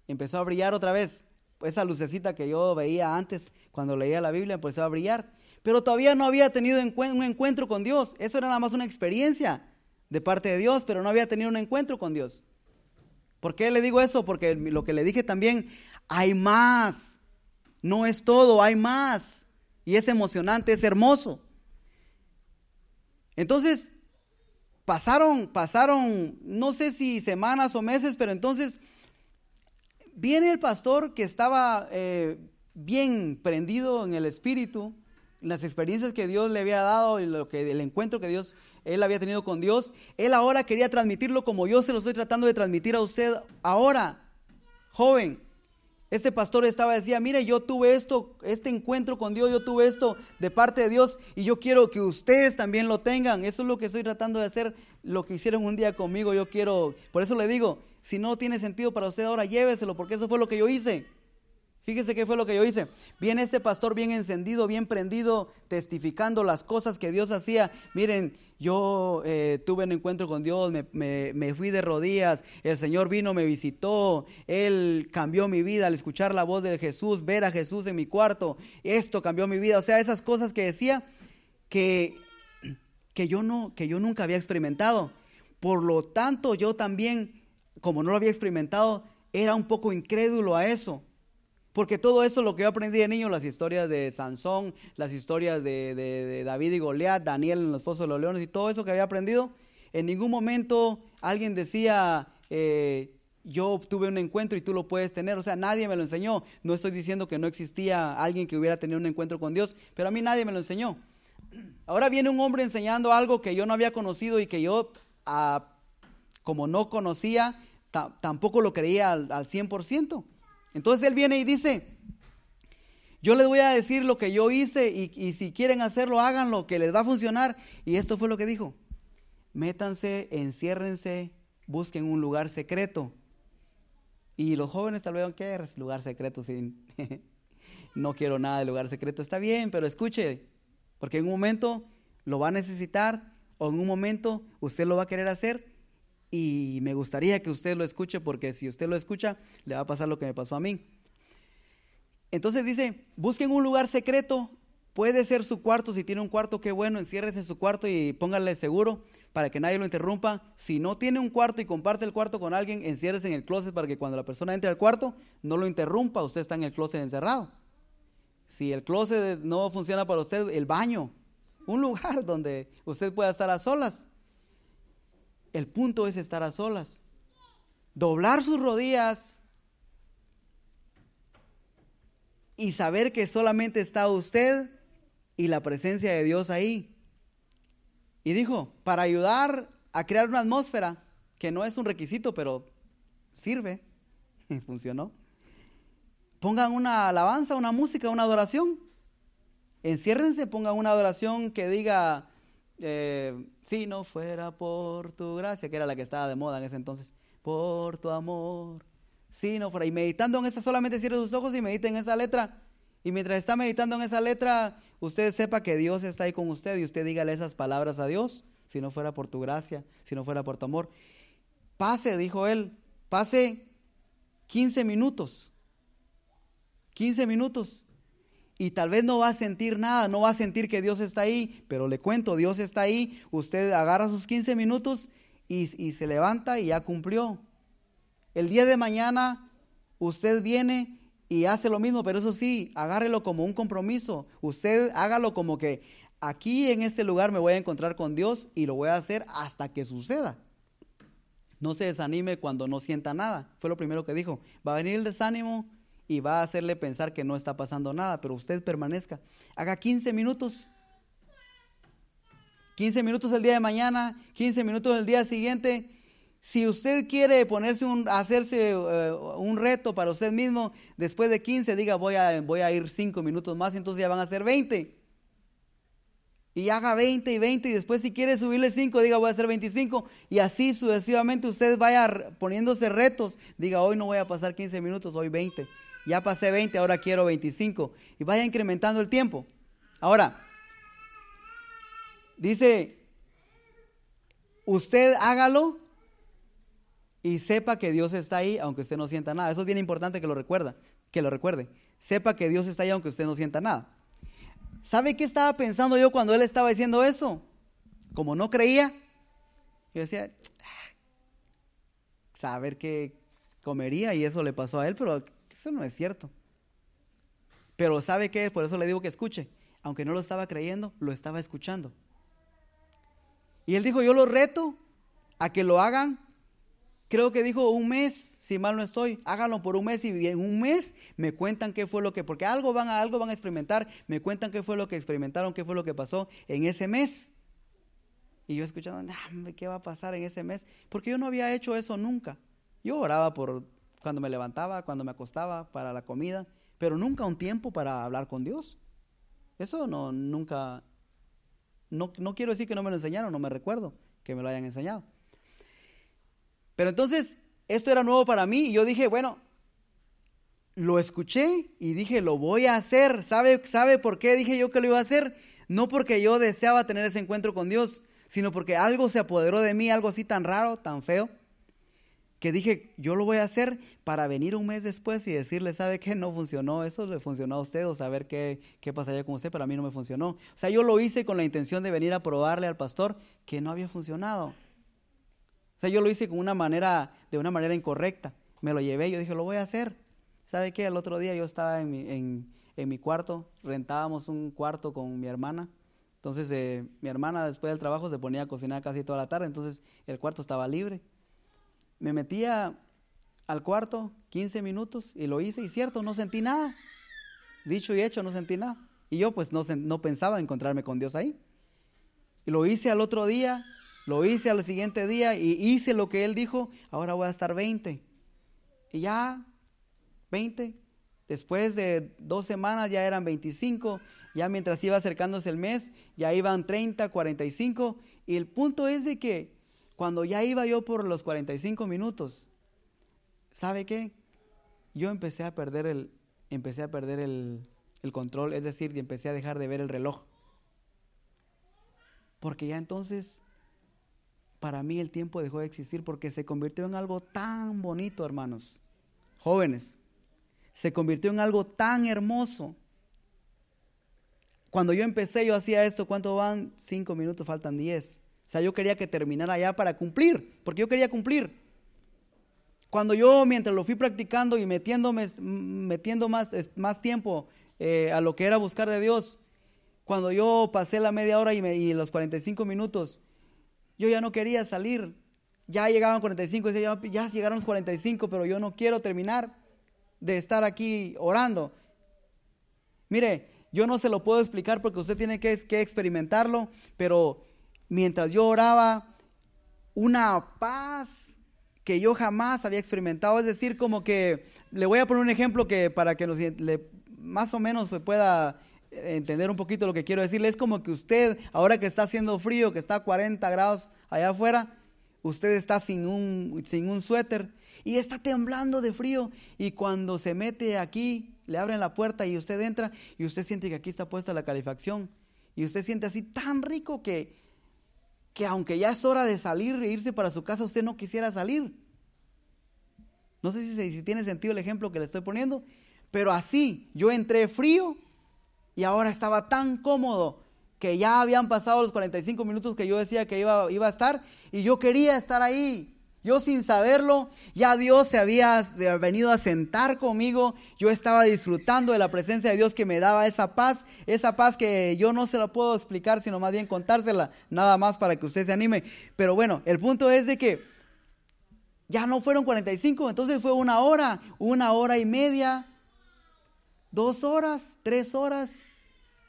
empezó a brillar otra vez. Esa lucecita que yo veía antes cuando leía la Biblia empezó a brillar. Pero todavía no había tenido un encuentro con Dios. Eso era nada más una experiencia de parte de Dios, pero no había tenido un encuentro con Dios. ¿Por qué le digo eso? Porque lo que le dije también, hay más. No es todo, hay más. Y es emocionante, es hermoso. Entonces, pasaron, pasaron, no sé si semanas o meses, pero entonces viene el pastor que estaba eh, bien prendido en el espíritu, las experiencias que Dios le había dado y lo que, el encuentro que Dios, él había tenido con Dios, él ahora quería transmitirlo como yo se lo estoy tratando de transmitir a usted ahora, joven. Este pastor estaba decía, mire, yo tuve esto, este encuentro con Dios, yo tuve esto de parte de Dios y yo quiero que ustedes también lo tengan. Eso es lo que estoy tratando de hacer, lo que hicieron un día conmigo. Yo quiero, por eso le digo, si no tiene sentido para usted ahora, lléveselo, porque eso fue lo que yo hice. Fíjese qué fue lo que yo hice. Viene este pastor bien encendido, bien prendido, testificando las cosas que Dios hacía. Miren, yo eh, tuve un encuentro con Dios, me, fui de rodillas, el Señor vino, me visitó, Él cambió mi vida al escuchar la voz de Jesús, ver a Jesús en mi cuarto. Esto cambió mi vida. O sea, esas cosas que decía que, que, yo, no, que yo nunca había experimentado. Por lo tanto, yo también, como no lo había experimentado, era un poco incrédulo a eso. Porque todo eso lo que yo aprendí de niño, las historias de Sansón, las historias de, David y Goliat, Daniel en los fosos de los leones y todo eso que había aprendido, en ningún momento alguien decía, eh, yo tuve un encuentro y tú lo puedes tener. O sea, nadie me lo enseñó. No estoy diciendo que no existía alguien que hubiera tenido un encuentro con Dios, pero a mí nadie me lo enseñó. Ahora viene un hombre enseñando algo que yo no había conocido y que yo, ah, como no conocía, tampoco lo creía al, al 100%. Entonces él viene y dice, yo les voy a decir lo que yo hice y, si quieren hacerlo, háganlo, que les va a funcionar. Y esto fue lo que dijo. Métanse, enciérrense, busquen un lugar secreto. Y los jóvenes tal vez, ¿qué lugar secreto? Sin <laughs> no quiero nada de lugar secreto. Está bien, pero escuche, porque en un momento lo va a necesitar o en un momento usted lo va a querer hacer y me gustaría que usted lo escuche porque si usted lo escucha, le va a pasar lo que me pasó a mí. Entonces dice, busquen un lugar secreto, puede ser su cuarto, si tiene un cuarto, qué bueno, enciérrese en su cuarto y póngale seguro para que nadie lo interrumpa. Si no tiene un cuarto y comparte el cuarto con alguien, enciérrese en el closet para que cuando la persona entre al cuarto no lo interrumpa, usted está en el closet encerrado. Si el closet no funciona para usted, el baño, un lugar <laughs> donde usted pueda estar a solas. El punto es estar a solas. Doblar sus rodillas y saber que solamente está usted y la presencia de Dios ahí. Y dijo, para ayudar a crear una atmósfera, que no es un requisito, pero sirve, <laughs> funcionó. Pongan una alabanza, una música, una adoración. Enciérrense, pongan una adoración que diga, eh, si no fuera por tu gracia, que era la que estaba de moda en ese entonces, por tu amor, si no fuera, y meditando en esa, solamente cierre sus ojos y medite en esa letra. Y mientras está meditando en esa letra, usted sepa que Dios está ahí con usted y usted dígale esas palabras a Dios, si no fuera por tu gracia, si no fuera por tu amor. Pase, dijo él, pase 15 minutos. 15 minutos y tal vez no va a sentir nada, no va a sentir que Dios está ahí, pero le cuento, Dios está ahí, usted agarra sus 15 minutos y, se levanta y ya cumplió. El día de mañana usted viene y hace lo mismo, pero eso sí, agárrelo como un compromiso, usted hágalo como que aquí en este lugar me voy a encontrar con Dios y lo voy a hacer hasta que suceda. No se desanime cuando no sienta nada. Fue lo primero que dijo. Va a venir el desánimo, y va a hacerle pensar que no está pasando nada, pero usted permanezca. Haga 15 minutos. 15 minutos el día de mañana, 15 minutos el día siguiente. Si usted quiere ponerse un, hacerse eh, un reto para usted mismo, después de 15 diga voy a, voy a ir 5 minutos más, entonces ya van a ser 20. Y haga 20 y 20 y después si quiere subirle 5, diga voy a hacer 25 y así sucesivamente usted vaya poniéndose retos, diga hoy no voy a pasar 15 minutos, hoy 20 ya pasé 20, ahora quiero 25. Y vaya incrementando el tiempo. Ahora, dice, usted hágalo y sepa que Dios está ahí aunque usted no sienta nada. Eso es bien importante que lo recuerda, que lo recuerde. Sepa que Dios está ahí aunque usted no sienta nada. ¿Sabe qué estaba pensando yo cuando él estaba diciendo eso? Como no creía, yo decía, ah, saber qué comería y eso le pasó a él, pero eso no es cierto. Pero ¿sabe qué? Por eso le digo que escuche. Aunque no lo estaba creyendo, lo estaba escuchando. Y él dijo, yo lo reto a que lo hagan. Creo que dijo un mes, si mal no estoy, háganlo por un mes y en un mes me cuentan qué fue lo que, porque algo van a, algo van a experimentar, me cuentan qué fue lo que experimentaron, qué fue lo que pasó en ese mes. Y yo escuchando, ¿qué va a pasar en ese mes? Porque yo no había hecho eso nunca. Yo oraba por cuando me levantaba, cuando me acostaba, para la comida, pero nunca un tiempo para hablar con Dios. Eso no, nunca, no, no quiero decir que no me lo enseñaron, no me recuerdo que me lo hayan enseñado. Pero entonces, esto era nuevo para mí y yo dije, bueno, lo escuché y dije, lo voy a hacer. ¿Sabe, ¿Sabe por qué dije yo que lo iba a hacer? No porque yo deseaba tener ese encuentro con Dios, sino porque algo se apoderó de mí, algo así tan raro, tan feo, que dije, yo lo voy a hacer para venir un mes después y decirle, ¿sabe qué? No funcionó, eso le funcionó a usted o saber qué, qué pasaría con usted, pero a mí no me funcionó. O sea, yo lo hice con la intención de venir a probarle al pastor que no había funcionado. O sea, yo lo hice con una manera, de una manera incorrecta. Me lo llevé, yo dije, lo voy a hacer. ¿Sabe qué? El otro día yo estaba en mi, en, en mi cuarto, rentábamos un cuarto con mi hermana. Entonces, eh, mi hermana después del trabajo se ponía a cocinar casi toda la tarde, entonces el cuarto estaba libre me metía al cuarto 15 minutos y lo hice y cierto, no sentí nada. Dicho y hecho, no sentí nada. Y yo pues no, no pensaba encontrarme con Dios ahí. Y lo hice al otro día, lo hice al siguiente día y hice lo que Él dijo, ahora voy a estar 20. Y ya, 20. Después de dos semanas ya eran 25, ya mientras iba acercándose el mes, ya iban 30, 45. Y el punto es de que cuando ya iba yo por los 45 minutos, ¿sabe qué? Yo empecé a perder el, empecé a perder el, el control, es decir, empecé a dejar de ver el reloj. Porque ya entonces, para mí el tiempo dejó de existir porque se convirtió en algo tan bonito, hermanos, jóvenes. Se convirtió en algo tan hermoso. Cuando yo empecé, yo hacía esto, ¿cuánto van? Cinco minutos, faltan diez. Sea, yo quería que terminara ya para cumplir, porque yo quería cumplir. Cuando yo, mientras lo fui practicando y metiéndome, metiendo más, más tiempo eh, a lo que era buscar de Dios, cuando yo pasé la media hora y, y, los 45 minutos, yo ya no quería salir. Ya llegaban 45 y decía, ya llegaron los 45, pero yo no quiero terminar de estar aquí orando. Mire, yo no se lo puedo explicar porque usted tiene que, que experimentarlo, pero mientras yo oraba, una paz que yo jamás había experimentado. Es decir, como que, le voy a poner un ejemplo que para que nos, más o menos pueda entender un poquito lo que quiero decirle. Es como que usted, ahora que está haciendo frío, que está a 40 grados allá afuera, usted está sin un, sin un suéter y está temblando de frío. Y cuando se mete aquí, le abren la puerta y usted entra y usted siente que aquí está puesta la calefacción. Y usted siente así tan rico que que aunque ya es hora de salir e irse para su casa, usted no quisiera salir. No sé si, si tiene sentido el ejemplo que le estoy poniendo, pero así yo entré frío y ahora estaba tan cómodo que ya habían pasado los 45 minutos que yo decía que iba, iba a estar y yo quería estar ahí. Yo sin saberlo, ya Dios se había venido a sentar conmigo, yo estaba disfrutando de la presencia de Dios que me daba esa paz, esa paz que yo no se la puedo explicar, sino más bien contársela, nada más para que usted se anime. Pero bueno, el punto es de que ya no fueron 45, entonces fue una hora, una hora y media, dos horas, tres horas,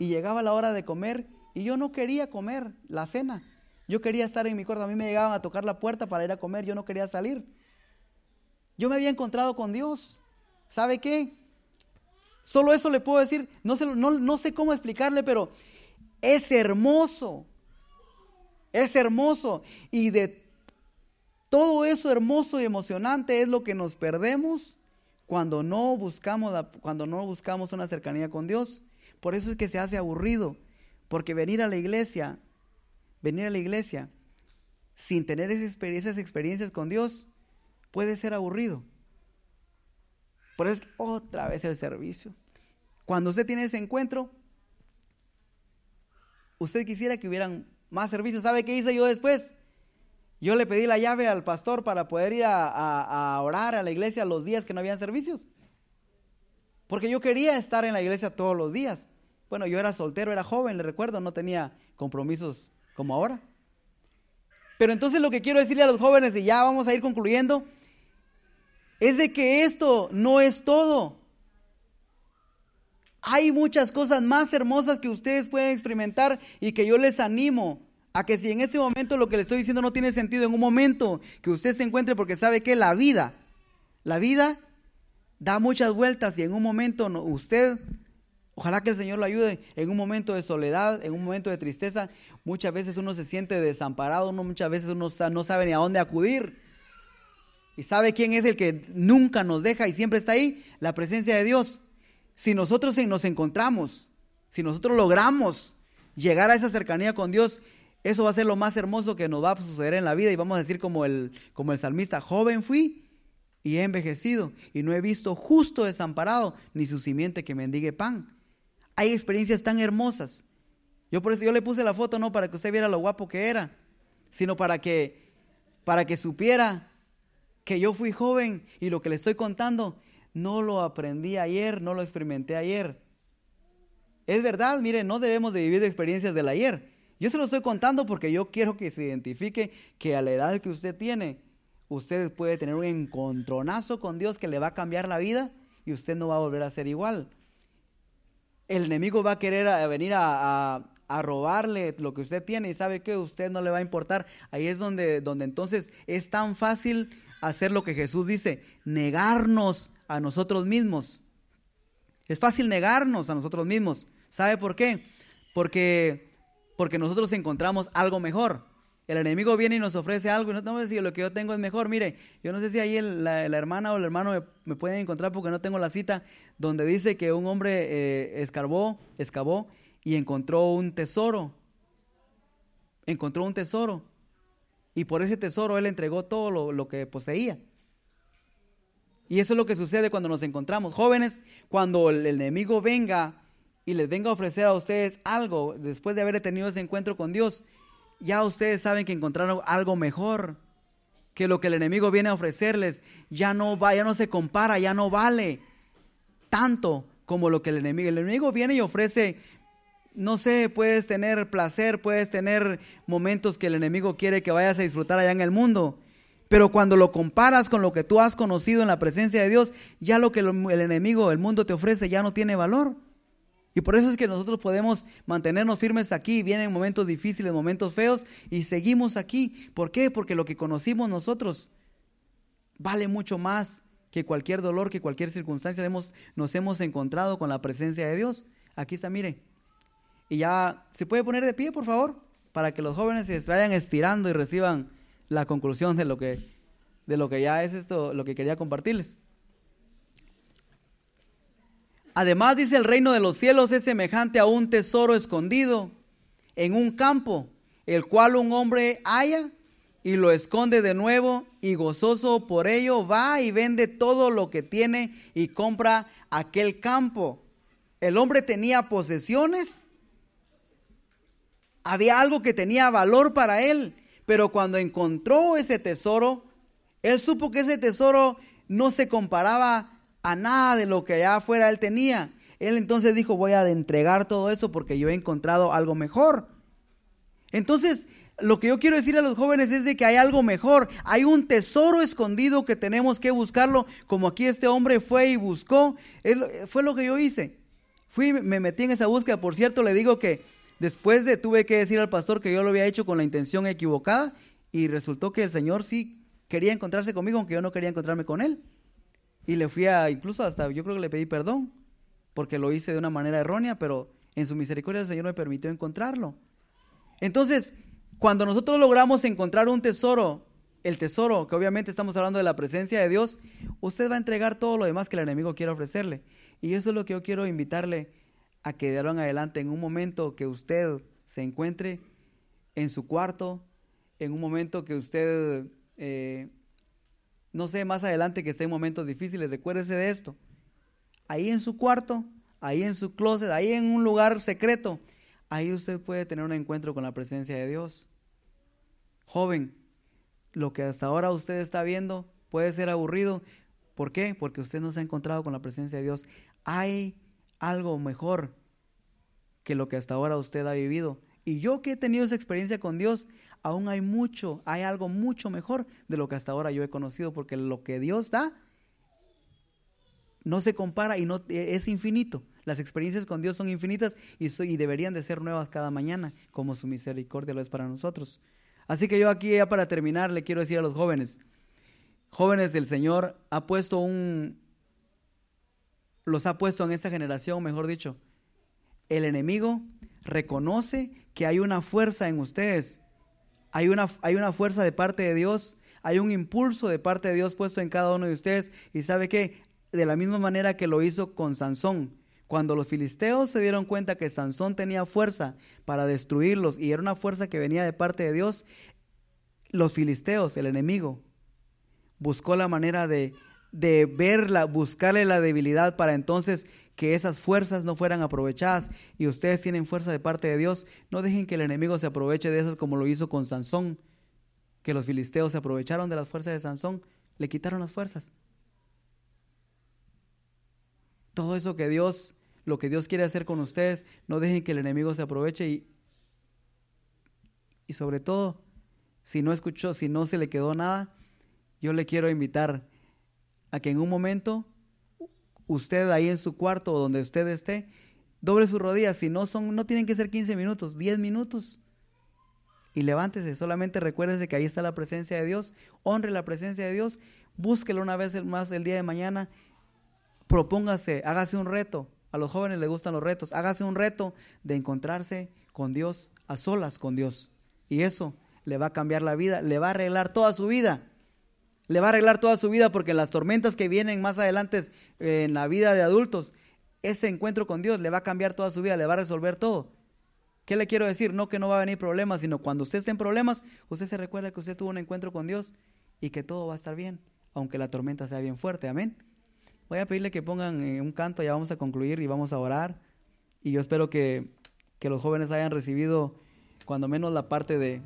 y llegaba la hora de comer y yo no quería comer la cena. Yo quería estar en mi cuarto, a mí me llegaban a tocar la puerta para ir a comer, yo no quería salir. Yo me había encontrado con Dios. ¿Sabe qué? Solo eso le puedo decir, no sé, cómo explicarle, pero es hermoso. Es hermoso. Y de todo eso hermoso y emocionante es lo que nos perdemos cuando no buscamos, cuando no buscamos una cercanía con Dios. Por eso es que se hace aburrido. Porque venir a la iglesia, venir a la iglesia sin tener esas experiencias con Dios puede ser aburrido. Por eso es otra vez el servicio. Cuando usted tiene ese encuentro, usted quisiera que hubieran más servicios. ¿Sabe qué hice yo después? Yo le pedí la llave al pastor para poder ir a, orar a la iglesia los días que no habían servicios. Porque yo quería estar en la iglesia todos los días. Bueno, yo era soltero, era joven, le recuerdo, no tenía compromisos como ahora. Pero entonces lo que quiero decirle a los jóvenes, y ya vamos a ir concluyendo, es de que esto no es todo. Hay muchas cosas más hermosas que ustedes pueden experimentar y que yo les animo a que si en este momento lo que le estoy diciendo no tiene sentido, en un momento que usted se encuentre porque sabe que la vida, la vida da muchas vueltas y en un momento usted, ojalá que el Señor lo ayude, en un momento de soledad, en un momento de tristeza, muchas veces uno se siente desamparado, uno, muchas veces uno no sabe ni a dónde acudir. ¿Y sabe quién es el que nunca nos deja y siempre está ahí? La presencia de Dios. Si nosotros nos encontramos, si nosotros logramos llegar a esa cercanía con Dios, eso va a ser lo más hermoso que nos va a suceder en la vida y vamos a decir como el, como el salmista, joven fui y he envejecido y no he visto justo desamparado ni su simiente que mendigue pan. Hay experiencias tan hermosas. Yo por eso yo le puse la foto no para que usted viera lo guapo que era, sino para que para que supiera que yo fui joven y lo que le estoy contando no lo aprendí ayer, no lo experimenté ayer. Es verdad, mire, no debemos de vivir de experiencias del ayer. Yo se lo estoy contando porque yo quiero que se identifique que a la edad que usted tiene, usted puede tener un encontronazo con Dios que le va a cambiar la vida y usted no va a volver a ser igual. El enemigo va a querer venir a, a robarle lo que usted tiene y sabe que usted no le va a importar. Ahí es donde, donde entonces es tan fácil hacer lo que Jesús dice, negarnos a nosotros mismos. Es fácil negarnos a nosotros mismos. ¿Sabe por qué? Porque, porque nosotros encontramos algo mejor. El enemigo viene y nos ofrece algo y no tenemos que decir lo que yo tengo es mejor. Mire, yo no sé si ahí la, hermana o el hermano me, pueden encontrar porque no tengo la cita donde dice que un hombre eh, escarbó, excavó y encontró un tesoro. Encontró un tesoro. Y por ese tesoro él entregó todo lo, que poseía. Y eso es lo que sucede cuando nos encontramos. Jóvenes, cuando el enemigo venga y les venga a ofrecer a ustedes algo, después de haber tenido ese encuentro con Dios, ya ustedes saben que encontraron algo mejor, que lo que el enemigo viene a ofrecerles ya no va, ya no se compara, ya no vale tanto como lo que el enemigo. El enemigo viene y ofrece no sé, puedes tener placer, puedes tener momentos que el enemigo quiere que vayas a disfrutar allá en el mundo. Pero cuando lo comparas con lo que tú has conocido en la presencia de Dios, ya lo que el enemigo, el mundo te ofrece, ya no tiene valor. Y por eso es que nosotros podemos mantenernos firmes aquí. Vienen momentos difíciles, momentos feos, y seguimos aquí. ¿Por qué? Porque lo que conocimos nosotros vale mucho más que cualquier dolor, que cualquier circunstancia. Hemos, nos hemos encontrado con la presencia de Dios. Aquí está, mire, y ya, ¿se puede poner de pie, por favor? Para que los jóvenes se vayan estirando y reciban la conclusión de lo que, de lo que ya es esto, lo que quería compartirles. Además, dice el reino de los cielos es semejante a un tesoro escondido en un campo, el cual un hombre halla y lo esconde de nuevo y gozoso por ello va y vende todo lo que tiene y compra aquel campo. El hombre tenía posesiones había algo que tenía valor para él, pero cuando encontró ese tesoro, él supo que ese tesoro no se comparaba a nada de lo que allá afuera él tenía. Él entonces dijo, voy a entregar todo eso porque yo he encontrado algo mejor. Entonces, lo que yo quiero decir a los jóvenes es de que hay algo mejor, hay un tesoro escondido que tenemos que buscarlo, como aquí este hombre fue y buscó, fue lo que yo hice. Fui, me metí en esa búsqueda, por cierto, le digo que Después de tuve que decir al pastor que yo lo había hecho con la intención equivocada y resultó que el Señor sí quería encontrarse conmigo aunque yo no quería encontrarme con él. Y le fui a, incluso hasta, yo creo que le pedí perdón porque lo hice de una manera errónea, pero en su misericordia el Señor me permitió encontrarlo. Entonces, cuando nosotros logramos encontrar un tesoro, el tesoro, que obviamente estamos hablando de la presencia de Dios, usted va a entregar todo lo demás que el enemigo quiere ofrecerle. Y eso es lo que yo quiero invitarle a que de en adelante, en un momento que usted se encuentre en su cuarto, en un momento que usted, eh, no sé, más adelante que esté en momentos difíciles, recuérdese de esto. Ahí en su cuarto, ahí en su closet, ahí en un lugar secreto, ahí usted puede tener un encuentro con la presencia de Dios. Joven, lo que hasta ahora usted está viendo puede ser aburrido. ¿Por qué? Porque usted no se ha encontrado con la presencia de Dios. Hay algo mejor que lo que hasta ahora usted ha vivido. Y yo que he tenido esa experiencia con Dios, aún hay mucho, hay algo mucho mejor de lo que hasta ahora yo he conocido, porque lo que Dios da no se compara y no es infinito. Las experiencias con Dios son infinitas y, y deberían de ser nuevas cada mañana, como su misericordia lo es para nosotros. Así que yo aquí ya para terminar le quiero decir a los jóvenes, jóvenes del Señor ha puesto un, los ha puesto en esta generación, mejor dicho, el enemigo reconoce que hay una fuerza en ustedes, hay una, hay una fuerza de parte de Dios, hay un impulso de parte de Dios puesto en cada uno de ustedes. Y sabe que de la misma manera que lo hizo con Sansón, cuando los filisteos se dieron cuenta que Sansón tenía fuerza para destruirlos y era una fuerza que venía de parte de Dios, los filisteos, el enemigo, buscó la manera de, de verla, buscarle la debilidad para entonces que esas fuerzas no fueran aprovechadas y ustedes tienen fuerza de parte de Dios, no dejen que el enemigo se aproveche de esas como lo hizo con Sansón, que los filisteos se aprovecharon de las fuerzas de Sansón, le quitaron las fuerzas. Todo eso que Dios lo que Dios quiere hacer con ustedes, no dejen que el enemigo se aproveche y, y sobre todo, si no escuchó, si no se le quedó nada, yo le quiero invitar a que en un momento usted ahí en su cuarto o donde usted esté, doble sus rodillas, si no son, no tienen que ser 15 minutos, 10 minutos. Y levántese, solamente recuérdese que ahí está la presencia de Dios, honre la presencia de Dios, búsquelo una vez más el día de mañana, propóngase, hágase un reto, a los jóvenes les gustan los retos. Hágase un reto de encontrarse con Dios, a solas con Dios. Y eso le va a cambiar la vida, le va a arreglar toda su vida. Le va a arreglar toda su vida porque en las tormentas que vienen más adelante eh, en la vida de adultos, ese encuentro con Dios le va a cambiar toda su vida, le va a resolver todo. ¿Qué le quiero decir? No que no va a venir problemas, sino cuando usted esté en problemas, usted se recuerda que usted tuvo un encuentro con Dios y que todo va a estar bien, aunque la tormenta sea bien fuerte. Amén. Voy a pedirle que pongan eh, un canto, ya vamos a concluir y vamos a orar. Y yo espero que, los jóvenes hayan recibido cuando menos la parte de,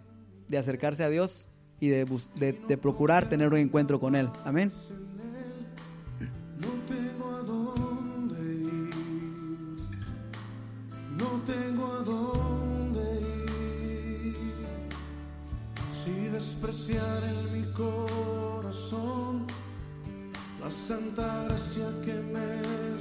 acercarse a Dios y de, procurar tener un encuentro con Él. Amén. No tengo a dónde ir, no tengo a dónde ir, si despreciar en mi corazón la santa gracia que me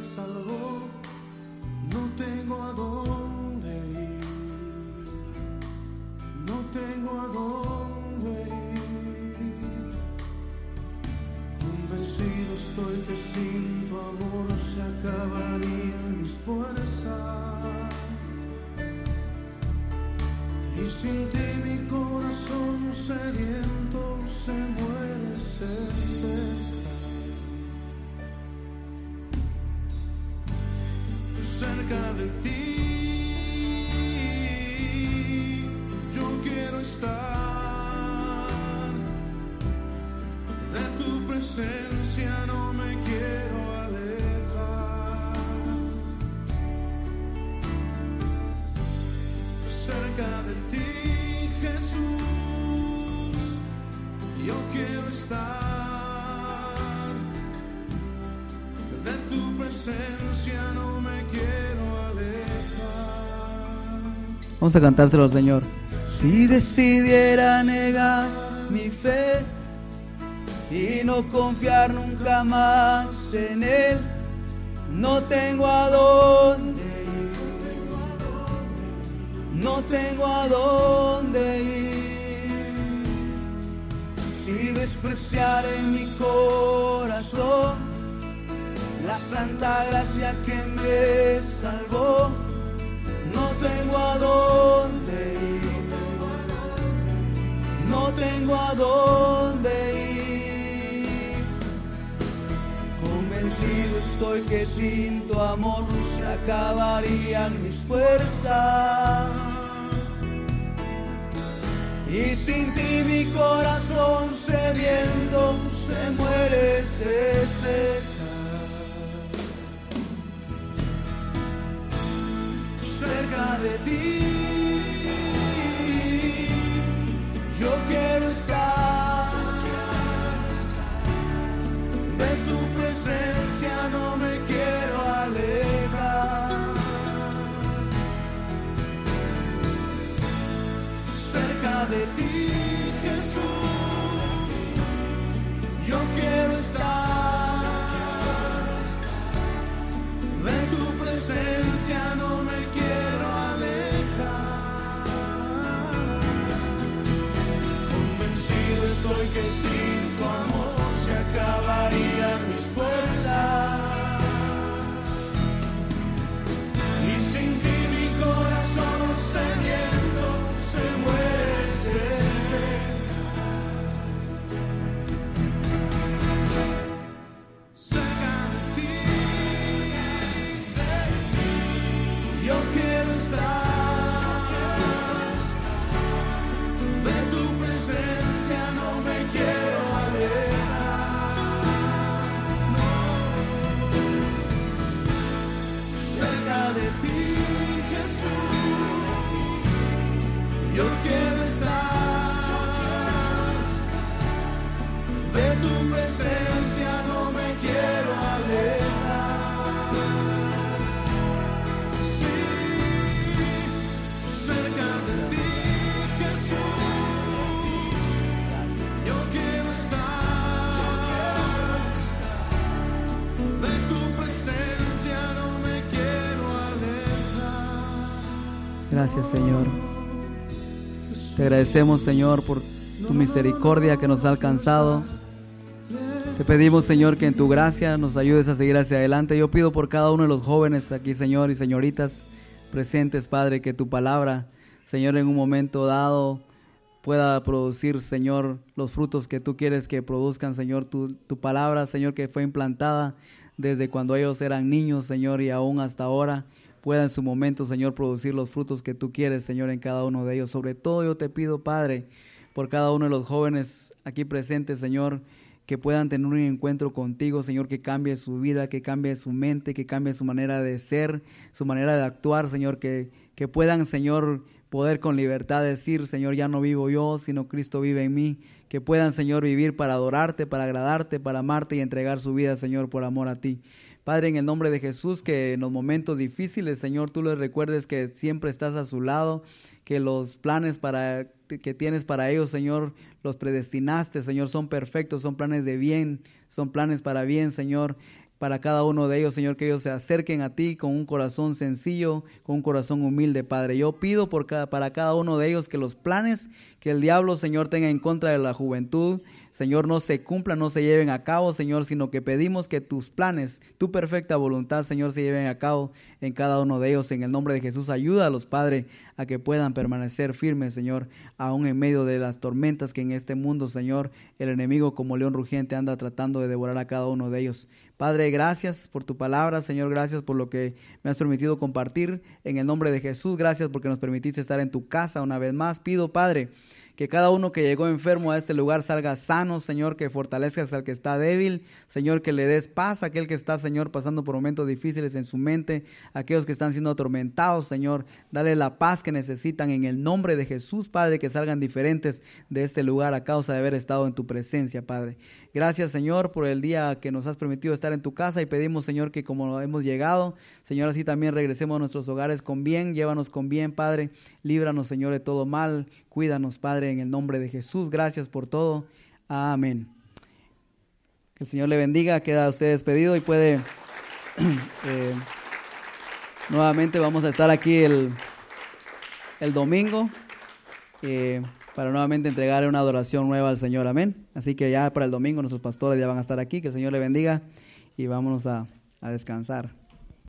Vamos a cantárselo al Señor. Si decidiera negar mi fe y no confiar nunca más en Él, no tengo a dónde ir. No tengo a dónde ir. Si despreciar en mi corazón la santa gracia que me salvó a dónde ir, convencido estoy que sin tu amor se acabarían mis fuerzas. Y sin ti mi corazón sediento se muere, se Gracias, Señor. Te agradecemos, Señor, por tu misericordia que nos ha alcanzado. Te pedimos, Señor, que en tu gracia nos ayudes a seguir hacia adelante. Yo pido por cada uno de los jóvenes aquí, Señor, y señoritas presentes, Padre, que tu palabra, Señor, en un momento dado pueda producir, Señor, los frutos que tú quieres que produzcan, Señor. Tu, palabra, Señor, que fue implantada desde cuando ellos eran niños, Señor, y aún hasta ahora pueda en su momento, Señor, producir los frutos que tú quieres, Señor, en cada uno de ellos. Sobre todo yo te pido, Padre, por cada uno de los jóvenes aquí presentes, Señor, que puedan tener un encuentro contigo, Señor, que cambie su vida, que cambie su mente, que cambie su manera de ser, su manera de actuar, Señor, que, que puedan, Señor, poder con libertad decir, Señor, ya no vivo yo, sino Cristo vive en mí, que puedan, Señor, vivir para adorarte, para agradarte, para amarte y entregar su vida, Señor, por amor a ti. Padre, en el nombre de Jesús, que en los momentos difíciles, Señor, tú les recuerdes que siempre estás a su lado, que los planes para que tienes para ellos, Señor, los predestinaste, Señor, son perfectos, son planes de bien, son planes para bien, Señor, para cada uno de ellos, Señor, que ellos se acerquen a ti con un corazón sencillo, con un corazón humilde, Padre. Yo pido por cada, para cada uno de ellos que los planes que el diablo, Señor, tenga en contra de la juventud, Señor, no se cumplan, no se lleven a cabo, Señor, sino que pedimos que tus planes, tu perfecta voluntad, Señor, se lleven a cabo en cada uno de ellos. En el nombre de Jesús, ayuda a los a que puedan permanecer firmes, Señor, aún en medio de las tormentas que en este mundo, Señor, el enemigo como león rugiente anda tratando de devorar a cada uno de ellos. Padre, gracias por tu palabra, Señor, gracias por lo que me has permitido compartir. En el nombre de Jesús, gracias porque nos permitiste estar en tu casa una vez más. Pido, Padre, que cada uno que llegó enfermo a este lugar salga sano, Señor, que fortalezcas al que está débil, Señor, que le des paz a aquel que está, Señor, pasando por momentos difíciles en su mente, aquellos que están siendo atormentados, Señor, dale la paz que necesitan en el nombre de Jesús, Padre, que salgan diferentes de este lugar a causa de haber estado en tu presencia, Padre. Gracias, Señor, por el día que nos has permitido estar en tu casa y pedimos, Señor, que como hemos llegado, Señor, así también regresemos a nuestros hogares con bien, llévanos con bien, Padre, líbranos, Señor, de todo mal, cuídanos, Padre, en el nombre de Jesús. Gracias por todo. Amén. Que el Señor le bendiga, queda usted despedido y puede... <clears throat> eh, nuevamente vamos a estar aquí el, el domingo. Eh, para nuevamente entregar una adoración nueva al Señor. Amén. Así que ya para el domingo nuestros pastores ya van a estar aquí. Que el Señor le bendiga y vámonos a, a descansar.